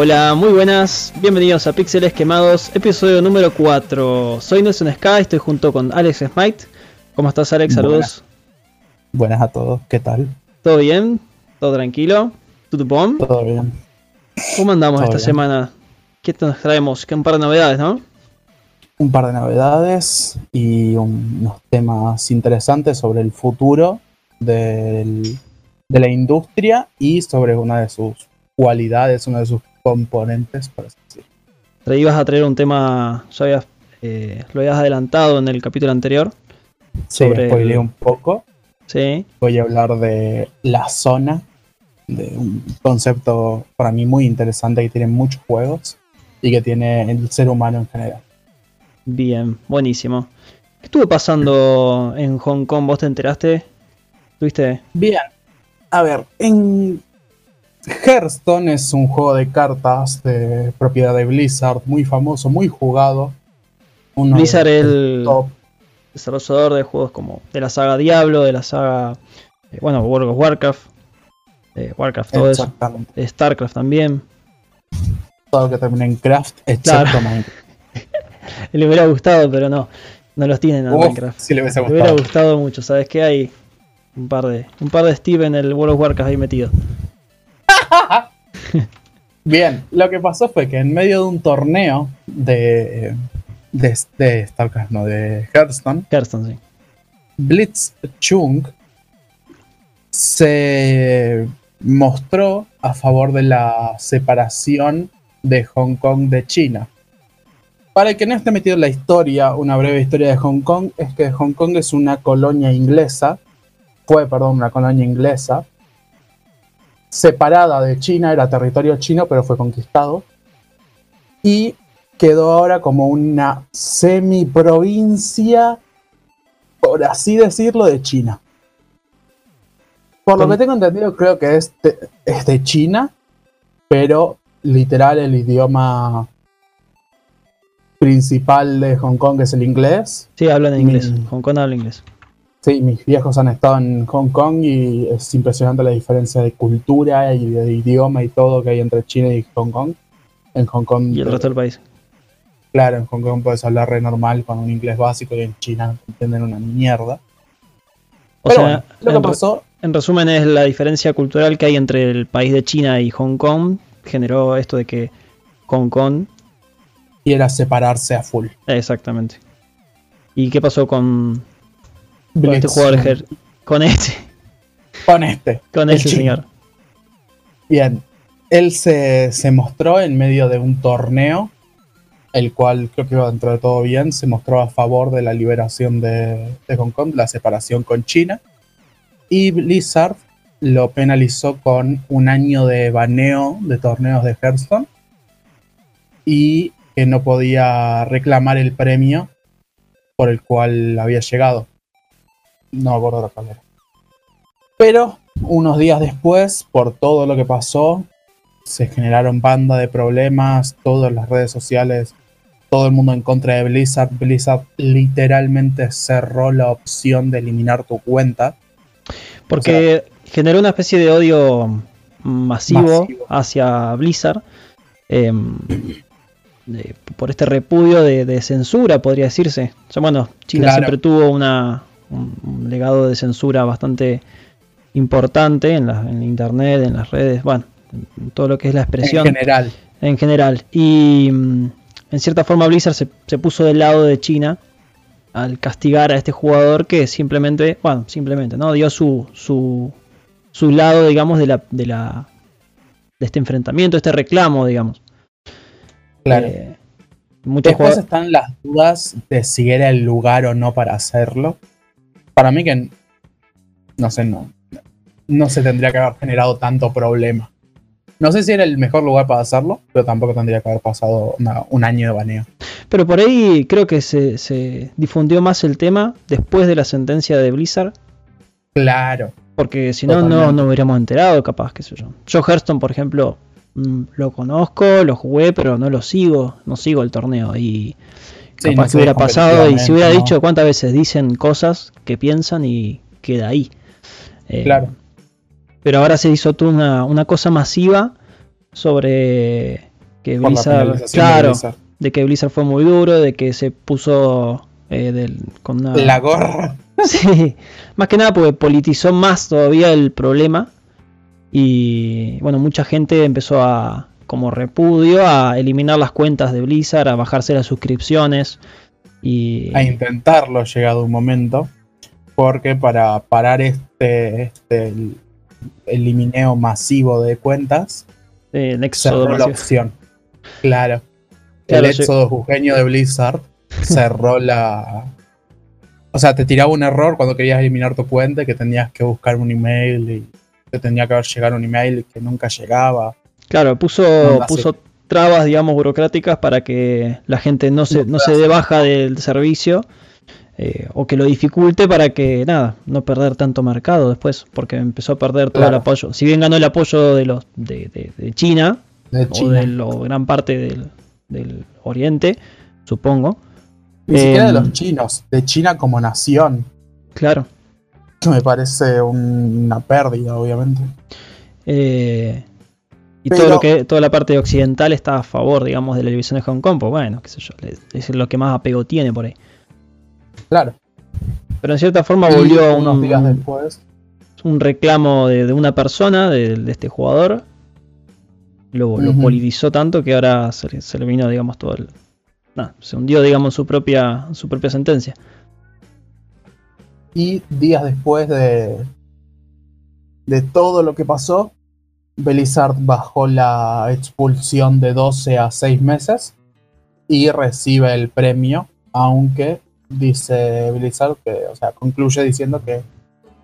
Hola, muy buenas, bienvenidos a Píxeles Quemados, episodio número 4. Soy Nelson Sky, estoy junto con Alex Smite. ¿Cómo estás, Alex? Saludos. Buenas, a todos, ¿qué tal? ¿Todo bien? ¿Todo tranquilo? ¿Todo? Todo bien. ¿Cómo andamos esta semana? ¿Qué nos traemos? ¿Qué un par de novedades, no? Un par de novedades y unos temas interesantes sobre el futuro del, de la industria y sobre una de sus cualidades, una de sus componentes, por así decirlo. Te ibas a traer un tema, ya habías, eh, lo habías adelantado en el capítulo anterior. Sí, spoileé un poco. Sí. Voy a hablar de la zona, de un concepto para mí muy interesante que tiene muchos juegos y que tiene el ser humano en general. Bien, buenísimo. ¿Qué estuvo pasando en Hong Kong? ¿Vos te enteraste? ¿Tuviste? Bien. A ver, en Hearthstone es un juego de cartas de propiedad de Blizzard, muy famoso, muy jugado. Blizzard es el desarrollador de juegos como de la saga Diablo, de la saga, eh, bueno, World of Warcraft, eh, Warcraft, todo eso. Starcraft también. Todo que termina en craft, excepto Minecraft. le hubiera gustado, pero no, no los tienen en Minecraft. le, le hubiera gustado mucho, ¿sabes qué? Hay un par de, un par de Steve en el World of Warcraft ahí metido. Bien, lo que pasó fue que en medio de un torneo de, de, StarCraft, no, de Hearthstone, Hearthstone sí. Blitz Chung se mostró a favor de la separación de Hong Kong de China. Para el que no esté metido en la historia, una breve historia de Hong Kong, es que Hong Kong es una colonia inglesa, fue, perdón, una colonia inglesa, separada de China, era territorio chino, pero fue conquistado. Y quedó ahora como una semi-provincia, por así decirlo, de China. Por lo que tengo entendido, creo que es de, es de China, pero literal el idioma principal de Hong Kong es el inglés. Sí, hablan en inglés. Hong Kong habla inglés. Sí, mis viejos han estado en Hong Kong y es impresionante la diferencia de cultura y de idioma y todo que hay entre China y Hong Kong. En Hong Kong. Y el resto del país. Claro, en Hong Kong puedes hablar re normal con un inglés básico y en China entienden una mierda. O sea, lo que pasó. En resumen, es la diferencia cultural que hay entre el país de China y Hong Kong. Generó esto de que Hong Kong. Quiera separarse a full. Exactamente. ¿Y qué pasó con, con este jugador, con este. Con este. Con este señor. Bien. Él se, mostró en medio de un torneo, el cual creo que iba dentro de todo bien, se mostró a favor de la liberación de, de Hong Kong, la separación con China. Y Blizzard lo penalizó con un año de baneo de torneos de Hearthstone y que no podía reclamar el premio por el cual había llegado. No acuerdo la palabra. Pero unos días después, por todo lo que pasó, se generaron banda de problemas, todas las redes sociales, todo el mundo en contra de Blizzard. Blizzard literalmente cerró la opción de eliminar tu cuenta. Porque generó una especie de odio masivo, hacia Blizzard. Em, por este repudio de, censura, podría decirse. bueno, China siempre tuvo una, un, legado de censura bastante importante en, la, en internet, en las redes, bueno, en todo lo que es la expresión. En general. En general. Y mm, en cierta forma Blizzard se, se, puso del lado de China al castigar a este jugador que simplemente, bueno, simplemente, ¿no? Dio su, su, su lado, digamos, de la, de la de este enfrentamiento, este reclamo, digamos. Claro. Eh, Después están las dudas de si era el lugar o no para hacerlo para mí que no sé, no, no se tendría que haber generado tanto problema. No sé si era el mejor lugar para hacerlo, pero tampoco tendría que haber pasado un año de baneo. Pero por ahí creo que se, difundió más el tema después de la sentencia de Blizzard. Claro. Porque si no, no nos hubiéramos enterado, capaz, qué sé yo. Yo Hearthstone, por ejemplo, mm, lo conozco, lo jugué, pero no lo sigo, no sigo el torneo. Y Capaz que hubiera pasado y si hubiera dicho cuántas veces dicen cosas que piensan y queda ahí. Eh, claro. Pero ahora se hizo una, una cosa masiva sobre Que Blizzard, claro, de, que Blizzard fue muy duro, de que se puso eh, con una... La gorra. Sí, más que nada porque politizó más todavía el problema y bueno, mucha gente empezó a, como repudio, a eliminar las cuentas de Blizzard, a bajarse las suscripciones y... A intentarlo llegado un momento, porque para parar este, este elimineo masivo de cuentas, el éxodo cerró la opción. Claro. el éxodo jujeño de Blizzard cerró la, o sea, te tiraba un error cuando querías eliminar tu cuenta, que tenías que buscar un email y te tenía que haber llegado un email que nunca llegaba. Claro, puso, puso trabas, digamos, burocráticas para que la gente no se, no se dé baja del servicio eh, o que lo dificulte para que, nada, no perder tanto mercado después, porque empezó a perder todo el apoyo. Si bien ganó el apoyo de los de, China, o de lo, gran parte del, del Oriente, supongo, ni siquiera de los em, chinos, de China como nación. Claro. Me parece una pérdida, obviamente. Eh, y todo lo que, toda la parte occidental está a favor, digamos, de la división de Hong Kong, pues bueno, qué sé yo, es lo que más apego tiene por ahí. Claro. Pero en cierta forma volvió unos días después. Un reclamo de, una persona, de, este jugador. Lo, politizó tanto que ahora se, se le vino, digamos, todo el, se hundió, digamos, su propia, su propia sentencia. Y días después de, de todo lo que pasó, Belizard bajó la expulsión de 12 a 6 meses y recibe el premio, aunque dice Belizard que, o sea, concluye diciendo que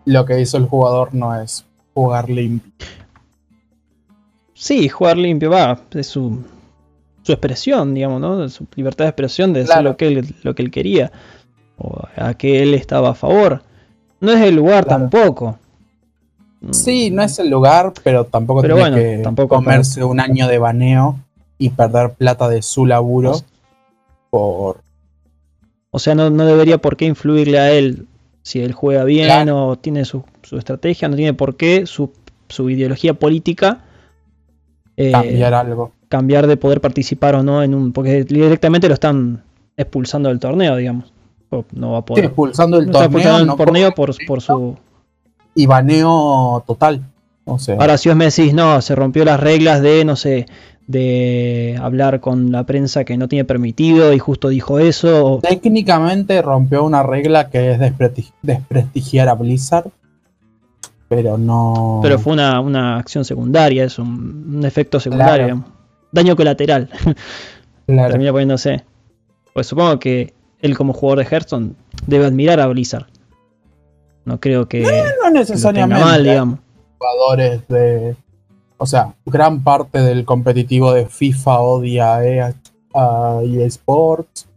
lo que hizo el jugador no es jugar limpio. Sí, jugar limpio, va, es su, su expresión, digamos, ¿no? Su libertad de expresión de decir lo, que él, lo que él quería o a que él estaba a favor. No es el lugar tampoco. Sí, no es el lugar, pero tampoco tiene que tampoco comerse un año de baneo y perder plata de su laburo por... O sea, no, debería por qué influirle a él si él juega bien o tiene su, estrategia, no tiene por qué su, su ideología política eh, cambiar algo cambiar de poder participar o no en un. Porque directamente lo están expulsando del torneo, digamos. No va a poder. expulsando el torneo. torneo por, por, su. Y baneo total. Ahora, si vos me decís, no, se rompió las reglas de, no sé, de hablar con la prensa que no tiene permitido y justo dijo eso. Técnicamente rompió una regla que es desprestigiar a Blizzard, pero no. Pero fue una, acción secundaria, es un, efecto secundario daño colateral. Claro. Termina poniéndose. Pues supongo que él como jugador de Hearthstone debe admirar a Blizzard. No creo que... No, necesariamente. mal, digamos. Jugadores de... O sea, gran parte del competitivo de FIFA odia a EA Sports.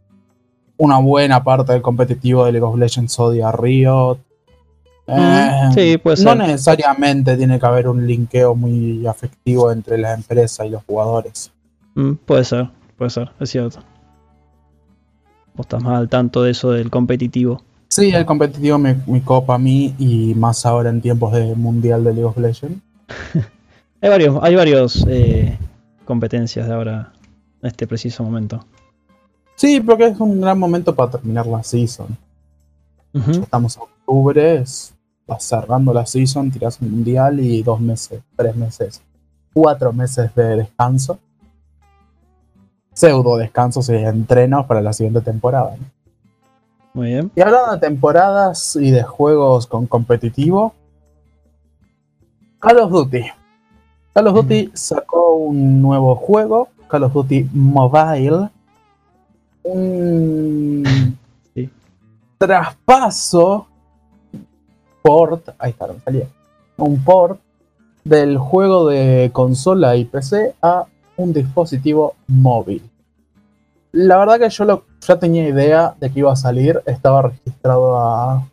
Una buena parte del competitivo de League of Legends odia a Riot. Eh, sí, puede ser. No necesariamente tiene que haber un linkeo muy afectivo entre la empresa y los jugadores. Mm, puede ser, puede ser, es cierto. Vos estás más al tanto de eso del competitivo. Sí, el competitivo me, copa a mí y más ahora en tiempos de mundial de League of Legends. hay varios, hay varios eh, competencias de ahora en este preciso momento. Sí, porque es un gran momento para terminar la season. Estamos en octubre, es vas cerrando la season, tiras un mundial y dos meses, tres meses, cuatro meses de descanso. Pseudo descansos y entrenos para la siguiente temporada. Muy bien. Y hablando de temporadas y de juegos con competitivo, Call of Duty. Call of Duty sacó un nuevo juego, Call of Duty Mobile. Un traspaso port, ahí está, salía, un port del juego de consola y PC a un dispositivo móvil. La verdad que yo lo, ya tenía idea de que iba a salir, estaba registrado a...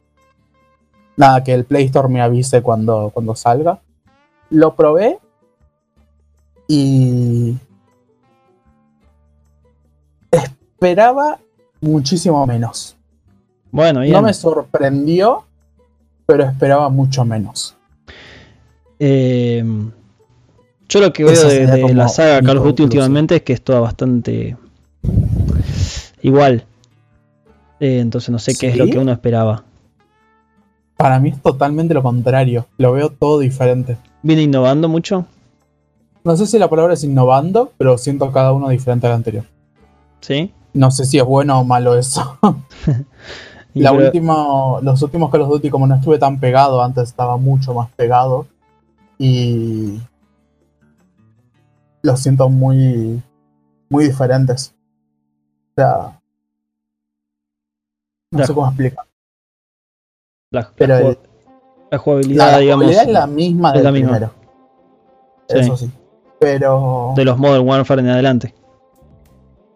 Nada, que el Play Store me avise cuando, cuando salga. Lo probé y... Esperaba muchísimo menos. Bueno, No me sorprendió, pero esperaba mucho menos. Eh, Yo lo que veo de, la saga Call of Duty últimamente es que es toda bastante igual. Eh, entonces no sé qué es lo que uno esperaba. Para mí es totalmente lo contrario. Lo veo todo diferente. ¿Viene innovando mucho? No sé si la palabra es innovando, pero siento cada uno diferente al anterior. ¿Sí? No sé si es bueno o malo eso. la última, los últimos Call of Duty, como no estuve tan pegado, antes estaba mucho más pegado. Y los siento muy, muy diferentes. O sea, no sé cómo explicar. La, Pero la, jugabilidad, la, digamos. es la misma del primero. Eso sí. Pero. De los Modern Warfare en adelante.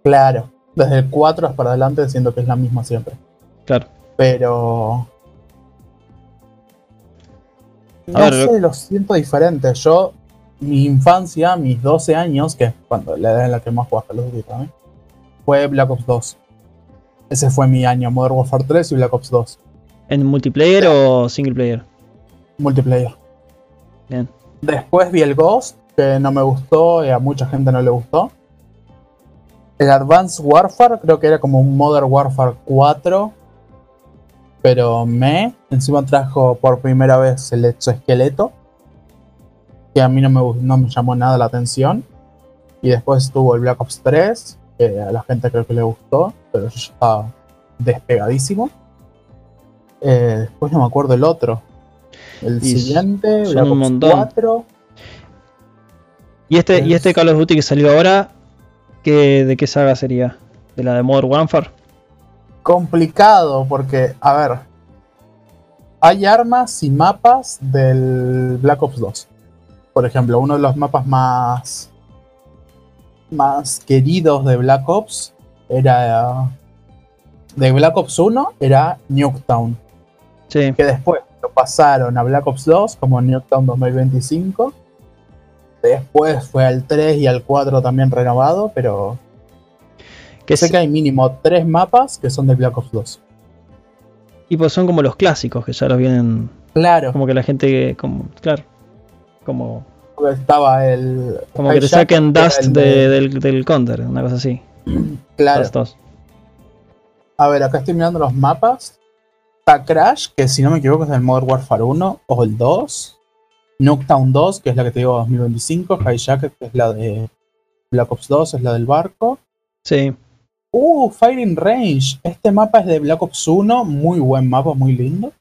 Claro. Desde el 4 hasta adelante siento que es la misma siempre. Claro. Pero. No sé, lo siento diferente. Yo, mi infancia, mis 12 años, que es cuando la edad en la que más jugaste los Duty fue Black Ops 2. Ese fue mi año, Modern Warfare 3 y Black Ops 2. ¿En multiplayer o single player? Multiplayer. Bien. Después vi el Ghost, que no me gustó y a mucha gente no le gustó. El Advanced Warfare creo que era como un Modern Warfare 4. Pero me, encima trajo por primera vez el exoesqueleto. Que a mí no me, no me llamó nada la atención. Y después estuvo el Black Ops 3, que a la gente creo que le gustó, pero yo estaba despegadísimo. Eh, después no me acuerdo el otro. El siguiente, Black Ops 4. ¿Y este, ¿Y este Call of Duty que salió ahora? ¿qué, ¿De qué saga sería? ¿De la de Modern Warfare? Complicado, porque, a ver. Hay armas y mapas del Black Ops 2. Por ejemplo, uno de los mapas más. Más queridos de Black Ops era. De Black Ops 1 era Nuketown. Sí. Que después lo pasaron a Black Ops 2 como Nuketown 2025 Después fue al 3 y al 4 también renovado, pero. Que sé que hay mínimo 3 mapas que son de Black Ops 2. Y pues son como los clásicos que ya los vienen. Claro. Como que la gente. Como, claro. Como. Estaba el. Como que te saquen Dust del, del Counter, una cosa así. Claro. A ver, acá estoy mirando los mapas. Está Crash, que si no me equivoco es del Modern Warfare 1 o el 2. Nuketown 2, que es la que te digo 2025, Hijacket, que es la de Black Ops 2, es la del barco. Sí. Uh, Firing Range. Este mapa es de Black Ops 1, muy buen mapa, muy lindo.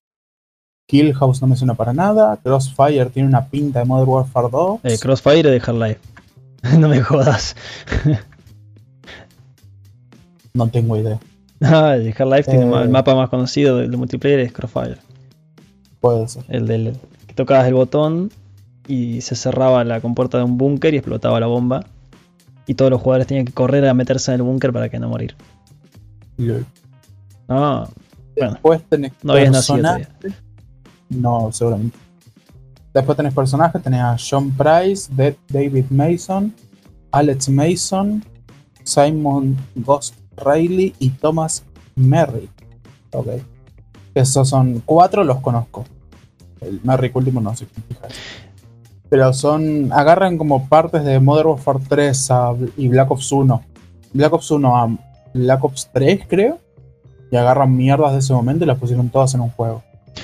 Kill House no me suena para nada. Crossfire tiene una pinta de Modern Warfare 2. Eh, Crossfire de Half-Life. no me jodas. no tengo idea. Ah, el Half-Life tiene el eh. mapa más conocido del multiplayer es Crossfire. Puede ser. El del tocabas el botón y se cerraba la compuerta de un búnker y explotaba la bomba. Y todos los jugadores tenían que correr a meterse en el búnker para que no morir. No, Después tenés no habías nacido No, seguramente. Después tenés personajes, tenés a John Price, David Mason, Alex Mason, Simon Ghost Riley y Thomas Merrick. Ok. Esos son cuatro, los conozco. El Merrick último no sé Pero son. Agarran como partes de Modern Warfare 3 y Black Ops 1. Black Ops 1 a Black Ops 3, creo. Y agarran mierdas de ese momento y las pusieron todas en un juego.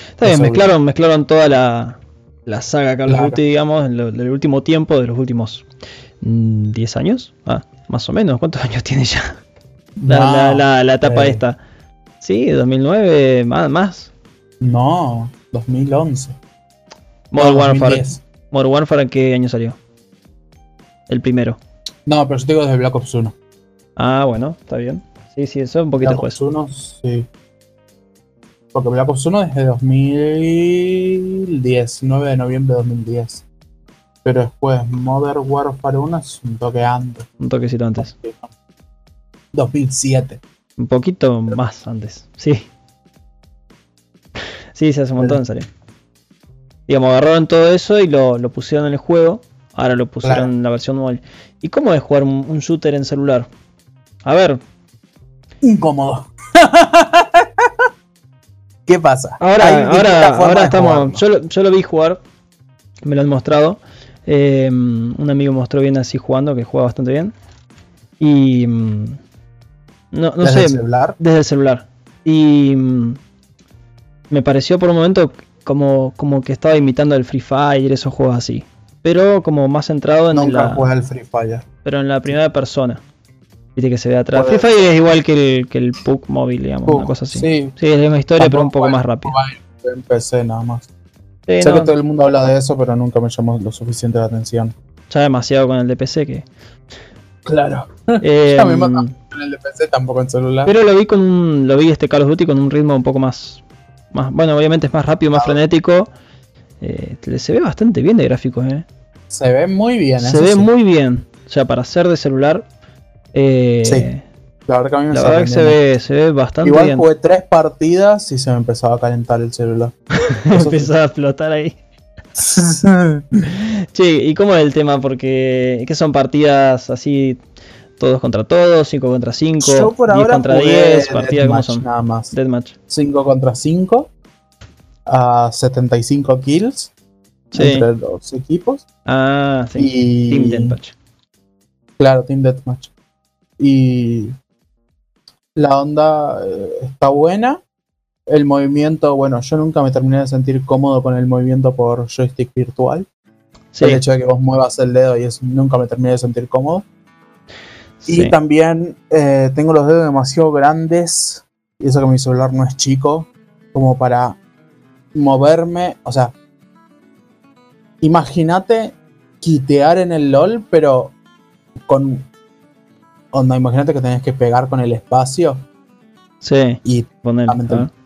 Está bien, mezclaron, mezclaron toda la, la saga Call of Duty, digamos, en el último tiempo, de los últimos 10 mm, años. Ah, más o menos. ¿Cuántos años tiene ya? La, la, etapa eh. esta. Sí, 2009, más, más. No, 2011. Modern Warfare. Modern Warfare, ¿en qué año salió? El primero. No, pero yo digo desde Black Ops 1. Ah, bueno, está bien. Sí, sí, eso es un poquito Black Ops 1, sí. Porque Black Ops 1 desde 2010, 9 de noviembre de 2010. Pero después Modern Warfare 1 es un toque antes. Un toquecito antes. 2007. Un poquito más antes, sí. Sí, se hace un montón, salió. Digamos, agarraron todo eso y lo, pusieron en el juego. Ahora lo pusieron en la versión móvil. ¿Y cómo es jugar un, shooter en celular? A ver. Incómodo. ¿Qué pasa? Ahora, ahora, ahora estamos. Yo lo, yo lo, vi jugar. Me lo han mostrado. Eh, un amigo mostró bien así jugando, que juega bastante bien. Y. mm, No, no ¿Desde sé. el celular? Desde el celular. Y. mm, Me pareció por un momento como, como que estaba imitando el Free Fire, esos juegos así. Pero como más centrado en Nunca la. jugué al Free Fire. Pero en la primera persona. Viste que se ve atrás. Fire es igual que el, que el PUC móvil, digamos, una cosa así. Sí, Sí, es la misma historia, pero un poco más rápido. PC nada más. Sí, sé no, que todo el mundo habla de eso, pero nunca me llamó lo suficiente la atención. Ya demasiado con el de PC que. Claro. Eh, Ya me matan. En el de PC tampoco en celular. pero lo vi con un. Lo vi este Call of Duty con un ritmo un poco más. más bueno, obviamente es más rápido, más Ah. frenético. Eh, se ve bastante bien de gráficos, eh. Se ve muy bien. Se ve sí. muy bien. O sea, para ser de celular. Eh, Sí, La verdad que a mí me La verdad que se ve, se ve bastante Igual bien. jugué tres partidas y se me empezaba a calentar el celular. Empezó a explotar ahí. Che, ¿y cómo es el tema? Porque ¿qué son partidas así todos contra todos, 5 contra 5, Yo por 10 ahora contra jugué 10, partidas cómo Deathmatch son? nada más. Deathmatch. 5 contra 5 a 75 kills Sí. entre los equipos. Ah, sí. Y Team Deathmatch. Claro, Team Deathmatch. Y la onda eh, está buena. El movimiento, bueno, yo nunca me terminé de sentir cómodo con el movimiento por joystick virtual. Sí, El hecho de que vos muevas el dedo y eso nunca me terminé de sentir cómodo. sí. Y también eh, tengo los dedos demasiado grandes. Y eso que mi celular no es chico. Como para moverme. O sea. Imagínate quitear en el LOL, pero con. Onda, imagínate que tenés que pegar con el espacio. Sí, Y. poner. Lamentablemente. a ver.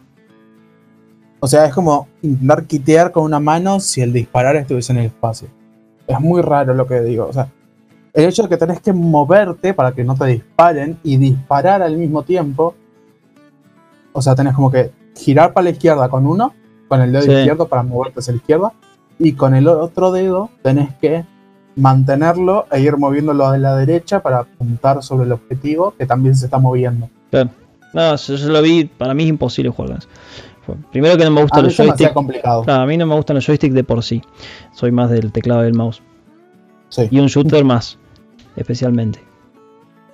O sea, es como intentar quitear con una mano si el disparar estuviese en el espacio. Es muy raro lo que digo. O sea, el hecho de que tenés que moverte para que no te disparen y disparar al mismo tiempo. O sea, tenés como que girar para la izquierda con uno, con el dedo Sí. izquierdo para moverte hacia la izquierda. Y con el otro dedo tenés que mantenerlo e ir moviéndolo a la derecha para apuntar sobre el objetivo que también se está moviendo. Claro. No, yo, yo lo vi, para mí es imposible jugar con eso. Primero que no me gustan los joysticks. complicado. Claro, a mí no me gustan los joysticks de por sí. Soy más del teclado y del mouse. Sí. Y un shooter más, especialmente.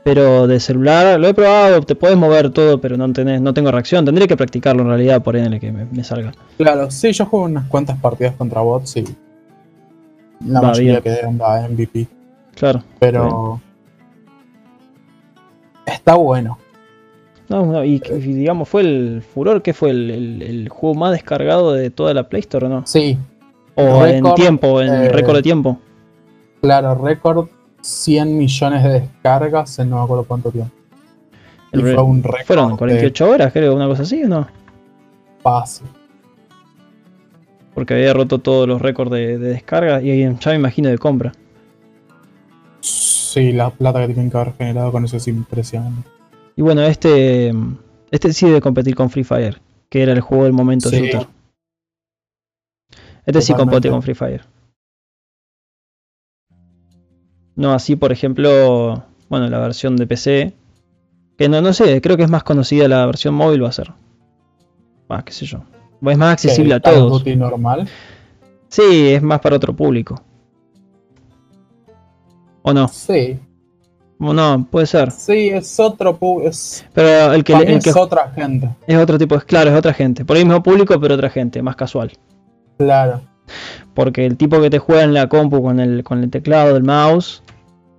Pero de celular lo he probado, te puedes mover todo, pero no tenés, no tengo reacción. Tendría que practicarlo en realidad por en el que me, me salga. Claro, sí, yo juego unas cuantas partidas contra bots y la Va mayoría bien. que onda MVP. Claro. Pero está bueno. No, no, y, y digamos, fue el furor, que fue el, el- el juego más descargado de toda la Play Store, ¿o no? Sí, O en tiempo, en eh, récord de tiempo. claro, récord 100 millones de descargas en no me acuerdo cuánto tiempo. Y El re- fue un récord Fueron de 48 horas, creo, una cosa así, ¿o no? fácil. Porque había roto todos los récords de, de descarga y ya me imagino de compra. Sí, la plata que tienen que haber generado con eso es impresionante. Y bueno, este este sí debe competir con Free Fire, que era el juego del momento Sí. shooter. Este sí compite con Free Fire. No así, por ejemplo, bueno, la versión de PC, que no, no sé, creo que es más conocida la versión móvil va a ser. Ah, qué sé yo. Es más accesible a todos. Duty normal. Sí, es más para otro público. ¿O no? Sí, O no, puede ser. sí, es otro es, Pero el que, el que es otra gente. es otro tipo, es claro, es otra gente. Por el mismo público, pero otra gente, más casual. Claro. Porque el tipo que te juega en la compu con el, con el teclado del mouse,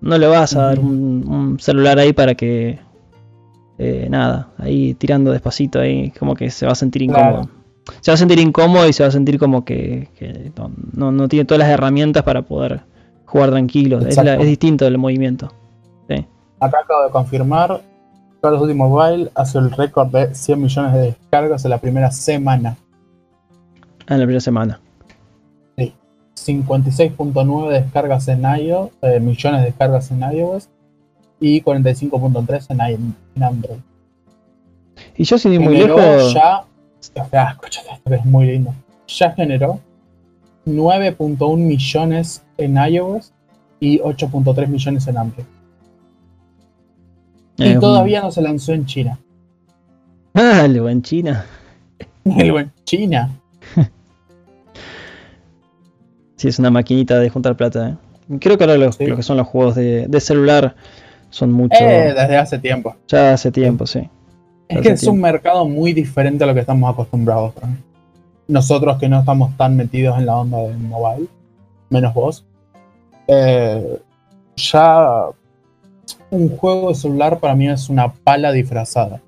no le vas a dar un celular ahí para que. eh, nada, ahí tirando despacito, ahí como que se va a sentir incómodo. Claro. Se va a sentir incómodo y se va a sentir como que, que no, no- tiene todas las herramientas para poder jugar tranquilo. Es, la- Exacto. es distinto del movimiento. Acá acabo de confirmar. Call of Duty Mobile hace el récord de 100 millones de descargas en la primera semana. En la primera semana. 56.9 descargas en iOS, eh, millones de descargas en iOS y 45.3 en, en Android. Y yo sin ir muy lejos. ya, ah, escúchate esto que es muy lindo. Ya generó 9.1 millones en iOS y 8.3 millones en Android. Y eh, todavía no se lanzó en China. Ah, lo en China. El buen China. Sí, es una maquinita de juntar plata. ¿eh? Creo que ahora lo, que son los juegos de, celular son mucho. Eh, desde hace tiempo. Ya hace tiempo, sí. Es que es un mercado muy diferente a lo que estamos acostumbrados. Nosotros que no estamos tan metidos en la onda de mobile, menos vos. Eh, ya un juego de celular para mí es una pala disfrazada.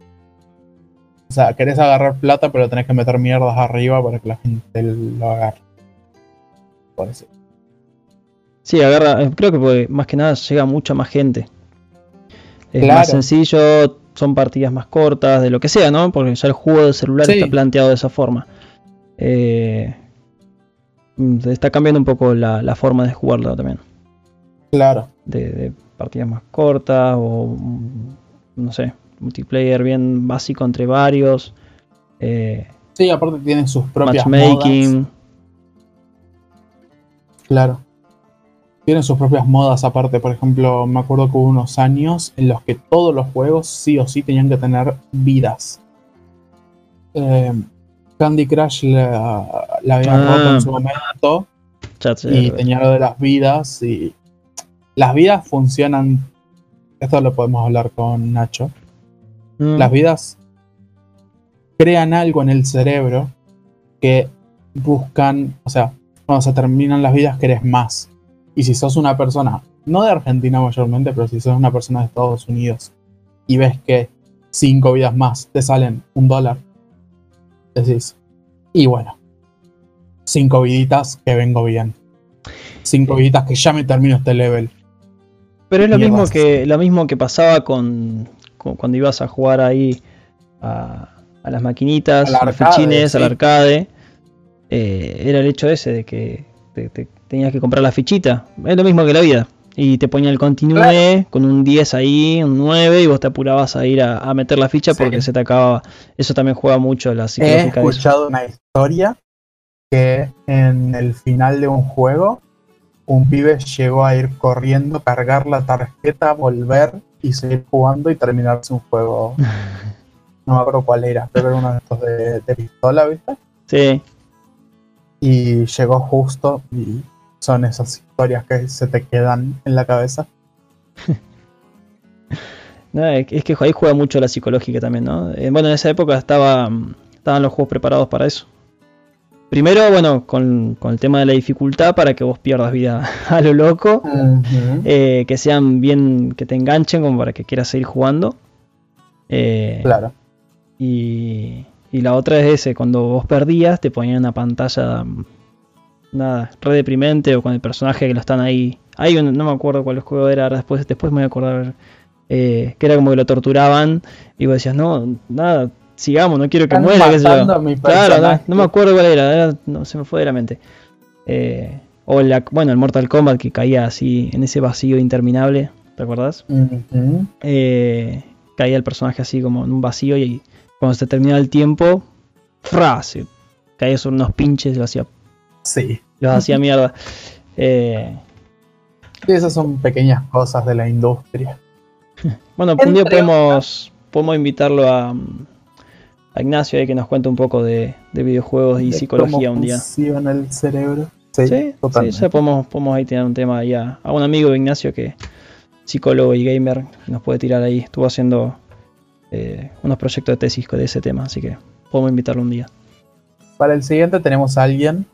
O sea, querés agarrar plata, pero tenés que meter mierdas arriba para que la gente lo agarre. Parece. Sí, agarra, eh, creo que más que nada llega mucha más gente. Es más sencillo, son partidas más cortas, de lo que sea, ¿no? Porque ya el juego de celular está planteado de esa forma. Eh, está cambiando un poco la, forma de jugarlo también. Claro. De, partidas más cortas o, no sé, multiplayer bien básico entre varios. Eh, sí, aparte tienen sus propias matchmaking. Claro tienen sus propias modas aparte. Por ejemplo, me acuerdo que hubo unos años en los que todos los juegos sí o sí tenían que tener vidas. Eh, Candy Crush la, la había roto en su ah. momento y tenía lo de las vidas y las vidas funcionan. Esto lo podemos hablar con Nacho. Mm. Las vidas crean algo en el cerebro que buscan, o sea, cuando se terminan las vidas querés más. Y si sos una persona, no de Argentina mayormente, pero si sos una persona de Estados Unidos y ves que cinco vidas más te salen un dólar, decís, y bueno, cinco viditas que vengo bien. Cinco viditas que ya me termino este level. Pero es lo mismo que lo mismo que pasaba con, cuando ibas a jugar ahí a, las maquinitas, a los fichines, al arcade. Eh, era el hecho ese de que te, tenías que comprar la fichita. Es lo mismo que la vida. Y te ponía el continúe con un 10 ahí, un 9, y vos te apurabas a ir a, meter la ficha porque se te acababa. Eso también juega mucho la psicológica. He escuchado una historia que en el final de un juego, un pibe llegó a ir corriendo, cargar la tarjeta, volver y seguir jugando y terminarse un juego. no me acuerdo cuál era, pero era uno de estos de, de pistola, ¿viste? Sí. Y llegó justo y son esas historias que se te quedan en la cabeza. es que ahí juega mucho la psicológica también, ¿no? Eh, bueno, en esa época estaba, estaban los juegos preparados para eso. Primero, bueno, con, el tema de la dificultad para que vos pierdas vida a lo loco. Eh, que sean bien, que te enganchen como para que quieras seguir jugando. Eh, claro. Y, y la otra es ese, cuando vos perdías te ponían una pantalla nada, re deprimente o con el personaje que lo están ahí. Hay no me acuerdo cuál juego era, después, después me voy a acordar eh, que era como que lo torturaban y vos decías, no, nada, sigamos, no quiero que muera. claro, no, me acuerdo cuál era, no se me fue de la mente. Eh, o la, bueno, el Mortal Kombat que caía así en ese vacío interminable, ¿te acuerdas? Eh, caía el personaje así como en un vacío y cuando se terminaba el tiempo, frase, caía sobre unos pinches y lo hacía Sí. Los hacía mierda. Eh, esas son pequeñas cosas de la industria. Bueno, un día podemos, podemos invitarlo a, a Ignacio ahí que nos cuente un poco de, videojuegos y psicología un día. en el cerebro. Sí, sí, ya podemos, podemos ahí tener un tema ahí a, un amigo de Ignacio que psicólogo y gamer nos puede tirar ahí. Estuvo haciendo eh, unos proyectos de tesis de ese tema, así que podemos invitarlo un día. Para el siguiente tenemos a alguien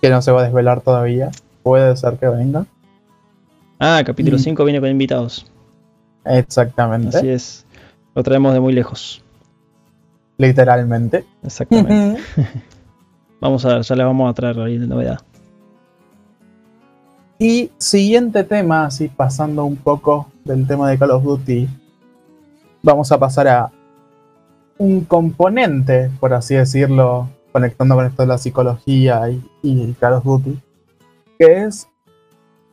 que no se va a desvelar todavía. Puede ser que venga. Ah, capítulo 5 viene con invitados. Exactamente. Así es. Lo traemos de muy lejos. Literalmente. Exactamente. vamos a ver, ya le vamos a traer ahí de novedad. Y siguiente tema, así pasando un poco del tema de Call of Duty, vamos a pasar a un componente, por así decirlo, conectando con esto de la psicología y, y Call of Duty, que es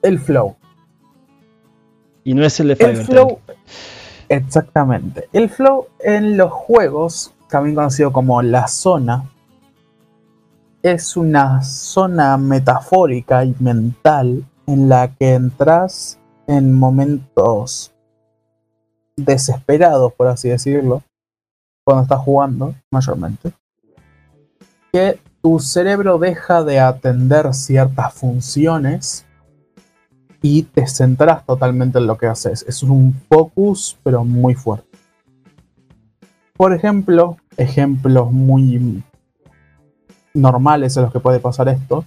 el flow. Y no es el de El flow, exactamente. El flow en los juegos, también conocido como la zona, es una zona metafórica y mental en la que entras en momentos desesperados, por así decirlo, cuando estás jugando, mayormente que tu cerebro deja de atender ciertas funciones y te centras totalmente en lo que haces. Es un focus, pero muy fuerte. Por ejemplo, ejemplos muy normales en los que puede pasar esto,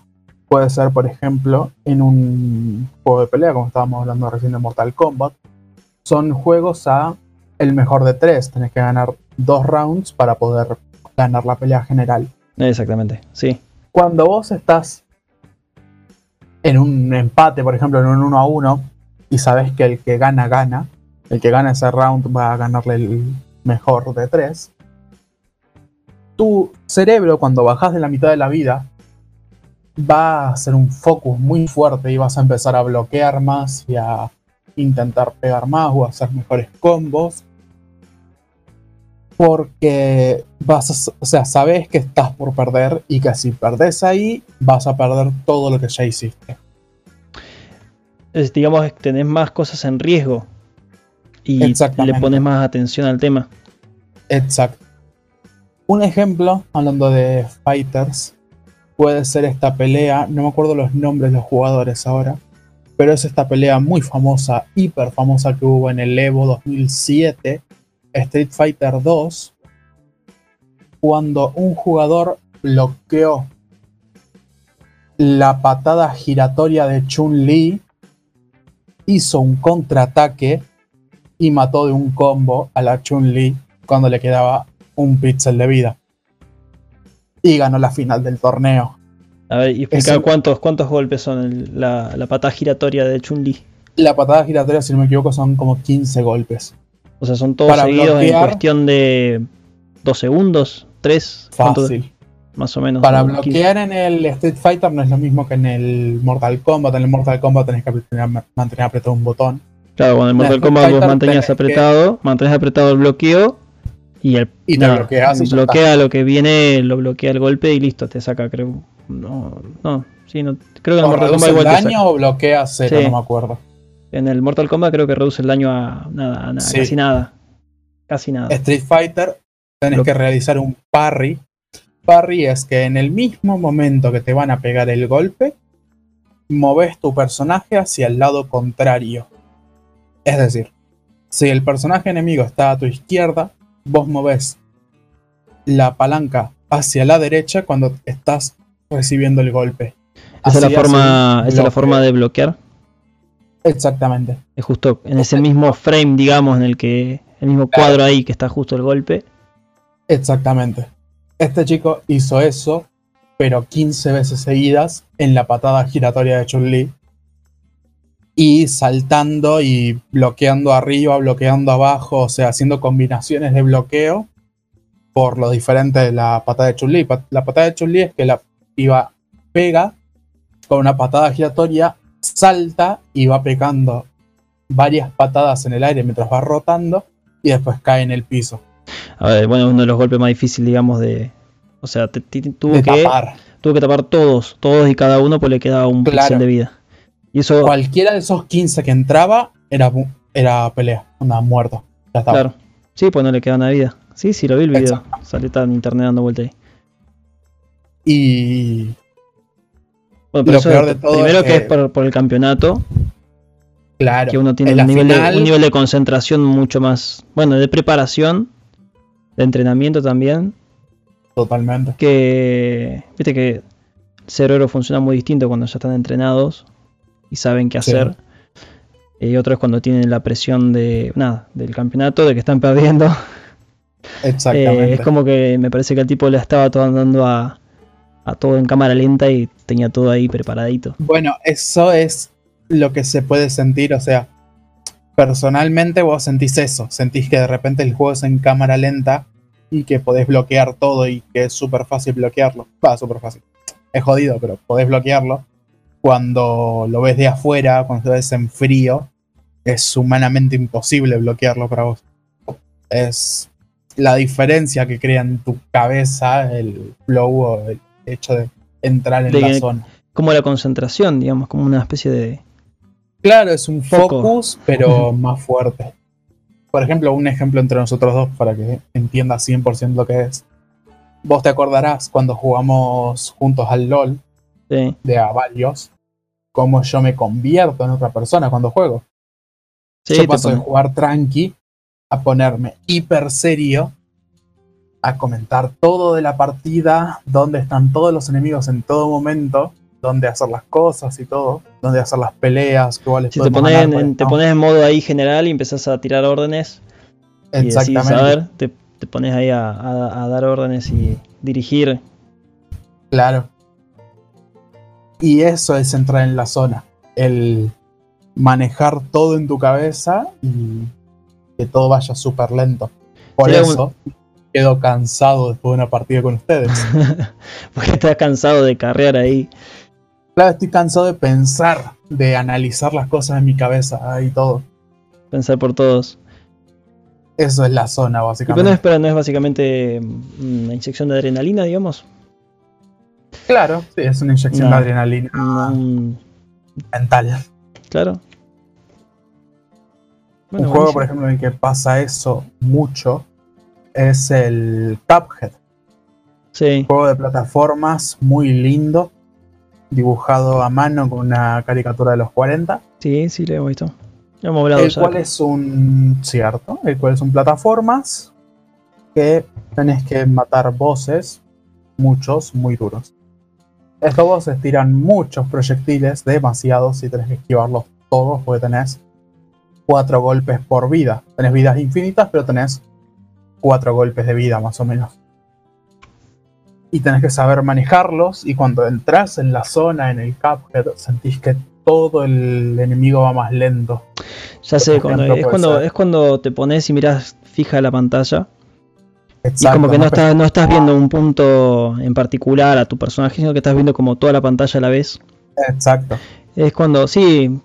puede ser, por ejemplo, en un juego de pelea, como estábamos hablando recién de Mortal Kombat, son juegos a el mejor de tres. Tenés que ganar dos rounds para poder ganar la pelea general. Exactamente, sí. Cuando vos estás en un empate, por ejemplo, en un 1 a 1, y sabes que el que gana, gana, el que gana ese round va a ganarle el mejor de tres, tu cerebro, cuando bajas de la mitad de la vida, va a hacer un focus muy fuerte y vas a empezar a bloquear más y a intentar pegar más o hacer mejores combos. Porque vas a, o sea, sabes que estás por perder y que si perdés ahí, vas a perder todo lo que ya hiciste. Es, digamos, tenés más cosas en riesgo y le pones más atención al tema. Exacto. Un ejemplo, hablando de fighters, puede ser esta pelea, no me acuerdo los nombres de los jugadores ahora, pero es esta pelea muy famosa, hiper famosa que hubo en el Evo 2007, Street Fighter 2, cuando un jugador bloqueó la patada giratoria de Chun-Li, hizo un contraataque y mató de un combo a la Chun-Li cuando le quedaba un pixel de vida. Y ganó la final del torneo. A ver, y explica cuántos, cuántos golpes son la, patada giratoria de Chun-Li. La patada giratoria, si no me equivoco, son como 15 golpes. O sea, son todos seguidos en cuestión de 2 segundos, 3. Fácil. Más o menos. Para bloquear en el Street Fighter no es lo mismo que en el Mortal Kombat. En el Mortal Kombat tenés que mantener apretado un botón. Claro, cuando en el Mortal Kombat vos mantenías apretado, mantenés apretado el bloqueo y el y bloquea lo que viene, lo bloquea el golpe y listo, te saca, creo. No, no, sí, no, creo que en el Mortal Kombat el daño o bloquea cero, no me acuerdo. En el Mortal Kombat creo que reduce el daño a nada, casi nada. Casi nada. Street Fighter tenés que realizar un parry. Parry es que en el mismo momento que te van a pegar el golpe, moves tu personaje hacia el lado contrario. Es decir, si el personaje enemigo está a tu izquierda, vos movés la palanca hacia la derecha cuando estás recibiendo el golpe. Esa es la forma, es la forma de bloquear. Exactamente. Es justo en ese mismo frame, digamos, en el que el mismo cuadro ahí que está justo el golpe. Exactamente. Este chico hizo eso, pero 15 veces seguidas en la patada giratoria de Chun-Li y saltando y bloqueando arriba, bloqueando abajo, o sea, haciendo combinaciones de bloqueo por lo diferente de la patada de Chun-Li. La patada de Chun-Li es que la iba, pega con una patada giratoria, salta y va pegando varias patadas en el aire mientras va rotando y después cae en el piso. A ver, bueno, uno de los golpes más difíciles, digamos, de. O sea, tuvo, que, tapar. tuvo que tapar todos, todos y cada uno, pues le quedaba un pixel de vida. Cualquiera de esos 15 que entraba era, era pelea, una muerto. Ya estaba. Claro. Sí, pues no le queda nada de vida. Sí, sí, lo vi el video. Sale en internet dando vuelta ahí. Y. Bueno, lo peor de todo primero que, es por, el campeonato. Claro. Que uno tiene un nivel, de, un nivel de concentración mucho más. Bueno, de preparación. De entrenamiento también. Totalmente. Que. Viste que el cerebro funciona muy distinto cuando ya están entrenados y saben qué hacer. Y otro es cuando tienen la presión de nada, del campeonato, de que están perdiendo. Exactamente. Eh, es como que me parece que el tipo le estaba todo andando a, a todo en cámara lenta y tenía todo ahí preparadito. Bueno, eso es lo que se puede sentir, o sea, personalmente vos sentís eso, sentís que de repente el juego es en cámara lenta y que podés bloquear todo y que es súper fácil bloquearlo. Va, súper fácil. Es jodido, pero podés bloquearlo cuando lo ves de afuera, cuando lo ves en frío, es humanamente imposible bloquearlo para vos. Es la diferencia que crea en tu cabeza el flow o el hecho de entrar en la zona. Como la concentración, digamos, como una especie de. Claro, es un focus, pero más fuerte. Por ejemplo, un ejemplo entre nosotros dos para que entienda 100% lo que es. vos te acordarás cuando jugamos juntos al LOL Sí. de a varios, cómo yo me convierto en otra persona cuando juego. Sí, yo paso de jugar tranqui a ponerme hiper serio, a comentar todo de la partida, dónde están todos los enemigos en todo momento, dónde hacer las cosas y todo, dónde hacer las peleas, Si te pones, en, te pones en modo ahí general y empezás a tirar órdenes y decís, Exactamente. a ver, te, te pones ahí a, a- a dar órdenes y dirigir. Claro. Y eso es entrar en la zona. El manejar todo en tu cabeza y que todo vaya súper lento. Por Sería un- eso quedo cansado después de una partida con ustedes. Porque estás cansado de carrear ahí. claro, estoy cansado de pensar, de analizar las cosas en mi cabeza y todo. Pensar por todos. Eso es la zona, Y pero no básicamente. es, pero no es básicamente mm, una inyección de adrenalina, digamos. Claro, sí, es una inyección No. de adrenalina mental. claro. Bueno, un juego, por ejemplo, en el que pasa eso mucho es el Cuphead. Sí, juego de plataformas muy lindo, dibujado a mano con una caricatura de los 40, sí, sí, lo hemos visto. Ya hemos hablado el ya. cual es un cierto, el cual es un plataformas que tenés que matar bosses, muchos, muy duros. Estos bosses tiran muchos proyectiles, demasiados, y tenés que esquivarlos todos porque tenés cuatro golpes por vida. Tenés vidas infinitas, pero tenés cuatro golpes de vida más o menos. Y tenés que saber manejarlos. Y cuando entras en la zona, en el Cuphead, sentís que todo el enemigo va más lento. Ya sé, cuando, ejemplo, es, cuando, ser. es cuando te pones y miras fija la pantalla y como que no Exacto, estás, no estás viendo un punto en particular a tu personaje, sino que estás viendo como toda la pantalla a la vez. Exacto. Es cuando, sí,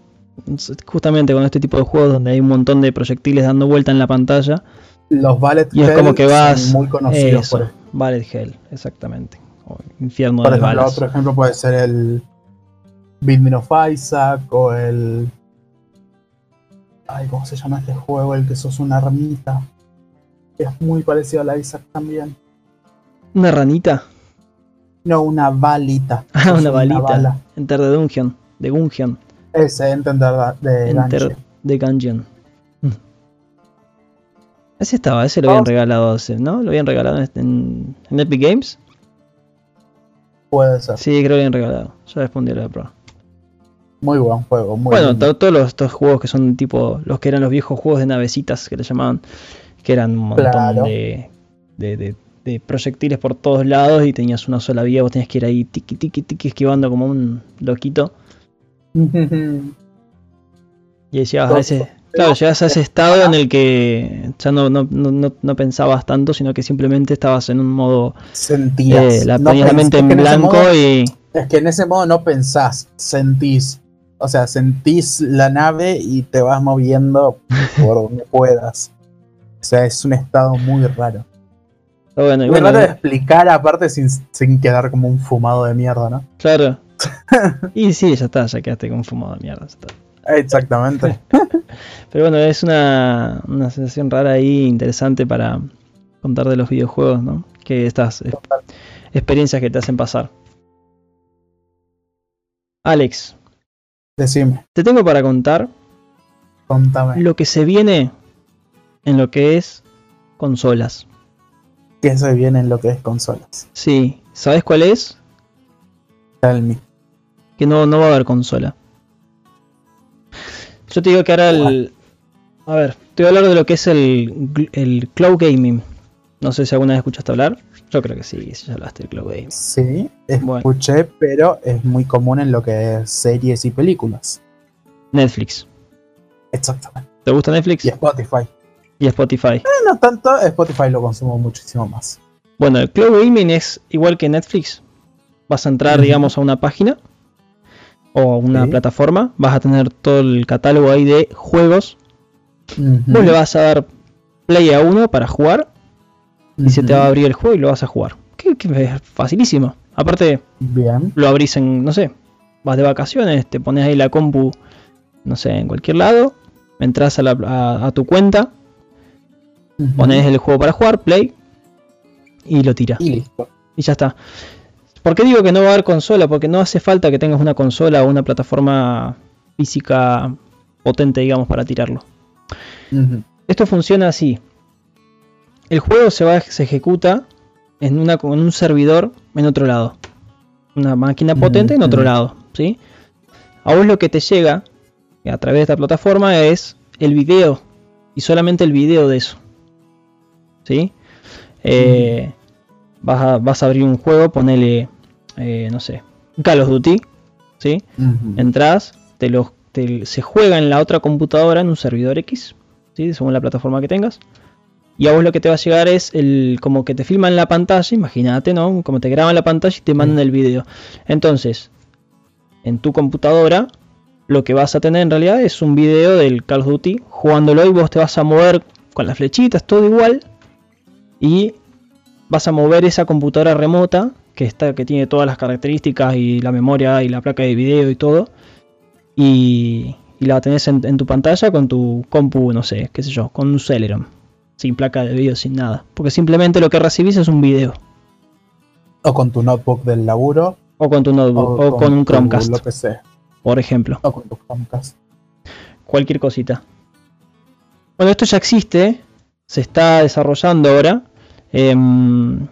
justamente con este tipo de juegos donde hay un montón de proyectiles dando vuelta en la pantalla. Los Ballet Y es Hell como que vas. son muy conocidos Eso, por eso. Ballet Hell, exactamente. O infierno Por de ejemplo, balas. otro ejemplo puede ser el Binding of Isaac o el. Ay, ¿cómo se llama este juego? El que sos una. Que es muy parecido a la Isaac también. Una ranita. No, una balita. Ah, una balita. bala. Enter the Dungeon. The Gungeon. Ese, entender de Enter Gungeon. the Gungeon. Ese estaba, ese lo habían regalado, ¿no? Lo habían regalado en, Epic Games. Puede ser. Sí, creo que lo habían regalado. Ya respondí a la prueba. Muy buen juego. Muy Bueno, lindo. todos los, estos juegos que son tipo los que eran los viejos juegos de navecitas que le llamaban, que eran un montón Claro. de, de, de- de proyectiles por todos lados y tenías una sola vía, vos tenías que ir ahí tiki tiki tiki esquivando como un loquito. Y decías a ese, claro, llegas a ese estado en el que ya no, no, no, no- no pensabas tanto, sino que simplemente estabas en un modo, Sentías. eh, la ponías mente en blanco modo- y Es que en ese modo no pensás, sentís. O sea, sentís la nave y te vas moviendo por donde puedas. O sea, es un estado muy raro. bueno, y Muy bueno, raro de explicar aparte sin, sin quedar como un fumado de mierda, ¿no? claro. Y sí, ya está, ya quedaste con fumado de mierda. ya está. Exactamente. Pero bueno, es una, una sensación rara ahí, interesante para contar de los videojuegos, ¿no? Que estas experiencias que te hacen pasar. Alex, Decime, te tengo para contar contame. lo que se viene en lo que es consolas. ¿Qué se viene en lo que es consolas? Sí, ¿sabes cuál es? Tell me. Que no, no va a haber consola. Yo te digo que ahora el... A ver, te voy a hablar de lo que es el, el cloud gaming. No sé si alguna vez escuchaste hablar. Yo creo que sí, si ya hablaste del cloud gaming. Sí, Bueno. escuché, pero es muy común en lo que es series y películas. Netflix. Exactamente. ¿Te gusta Netflix? Y Spotify. Y Spotify. Eh, no tanto, Spotify lo consumo muchísimo más. Bueno, el cloud gaming es igual que Netflix. Vas a entrar, digamos, a una página o a una Sí. plataforma. Vas a tener todo el catálogo ahí de juegos. Ujú. Vos le vas a dar play a uno para jugar y se te va a abrir el juego y lo vas a jugar. Que, que es facilísimo. Aparte, Bien. lo abrís en, no sé, vas de vacaciones, te pones ahí la compu, no sé, en cualquier lado, entras a, la- a- a tu cuenta, pones el juego para jugar, play, y lo tira. Y listo. y ya está. ¿Por qué digo que no va a haber consola? Porque no hace falta que tengas una consola o una plataforma física potente, digamos, para tirarlo. Esto funciona así. El juego se, va, se ejecuta en, una, en un servidor en otro lado. Una máquina potente en otro lado. ¿sí? A vos lo que te llega a través de esta plataforma es el video. Y solamente el video de eso. ¿Sí? Eh, vas, a, abrir un juego, ponele, eh, no sé, Call of Duty. ¿Sí? Entras, te lo, se juega en la otra computadora en un servidor X. ¿sí? Según la plataforma que tengas. Y a vos lo que te va a llegar es el como que te filman la pantalla, imagínate, ¿no? Como te graban la pantalla y te mandan el video. Entonces, en tu computadora, lo que vas a tener en realidad es un video del Call of Duty jugándolo y vos te vas a mover con las flechitas, todo igual. Y vas a mover esa computadora remota que está que tiene todas las características y la memoria y la placa de video y todo. Y, la tenés en, en, tu pantalla con tu compu, no sé, qué sé yo, con un Celeron sin placa de vídeo, sin nada. Porque simplemente lo que recibís es un video. O con tu notebook del laburo. O con tu notebook. O, con, un Chromecast. Por ejemplo. O con tu Chromecast. Cualquier cosita. Bueno, esto ya existe. Se está desarrollando ahora. Em,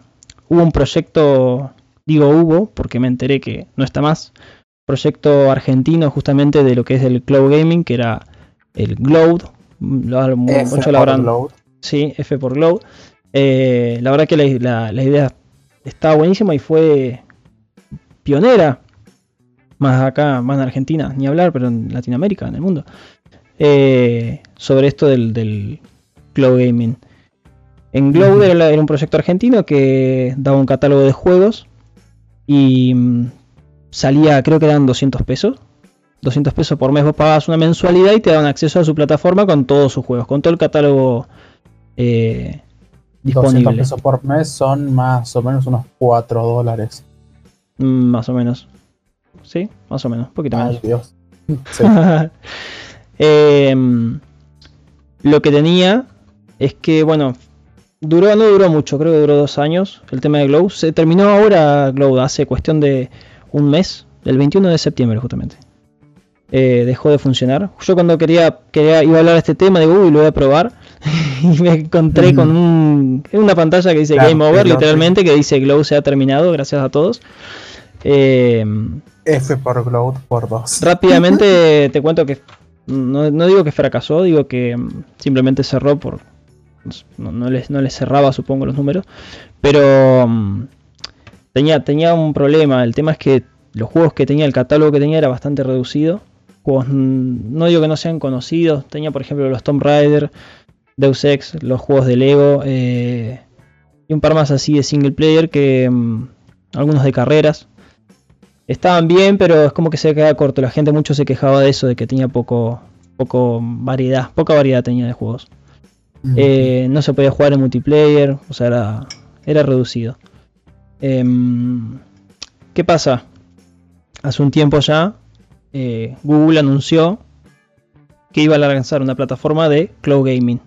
hubo un proyecto. Digo hubo, porque me enteré que no está más. Proyecto argentino justamente de lo que es el cloud gaming, que era el Cloud. Muchos lo habrán, Sí, F por Glow. Eh, la verdad que la, idea estaba buenísima y fue pionera. Más acá, más en Argentina, ni hablar, pero en Latinoamérica, en el mundo. Eh, sobre esto del, del Glow Gaming. En Glow era, un proyecto argentino que daba un catálogo de juegos y mm, salía, creo que eran 200 pesos. 200 pesos por mes vos pagabas una mensualidad y te daban acceso a su plataforma con todos sus juegos, con todo el catálogo eh, disponible. pesos por mes son más o menos unos 4 dólares. Mm, más o menos. Sí, más o menos, un poquito Ay, Dios. Em, lo que tenía es que, bueno, duró, no duró mucho, creo que duró dos años el tema de Glow. Se terminó ahora Glow, hace cuestión de un mes, el 21 de septiembre justamente. Eh, dejó de funcionar. Yo cuando quería, quería iba a hablar de este tema, digo, uy, lo voy a probar. y me encontré con un, una pantalla que dice Game Over, literalmente, que dice Glow se ha terminado, gracias a todos. Eh, F por Glow por dos. Rápidamente te cuento que no, digo que fracasó, digo que mm, simplemente cerró por. No, les, no les cerraba, supongo, los números. Pero mm, tenía, tenía un problema. El tema es que los juegos que tenía, el catálogo que tenía era bastante reducido. Juegos, mm, no digo que no sean conocidos. Tenía, por ejemplo, los Tomb Raider, Deus Ex, los juegos de Lego eh, y un par más así de single player que mm, algunos de carreras. Estaban bien, pero es como que se quedaba corto. La gente mucho se quejaba de eso, de que tenía poco, poco variedad, poca variedad tenía de juegos. Eh, no se podía jugar en multiplayer, o sea, era, era reducido. Em, ¿Qué pasa? Hace un tiempo ya, eh, Google anunció que iba a lanzar una plataforma de cloud gaming.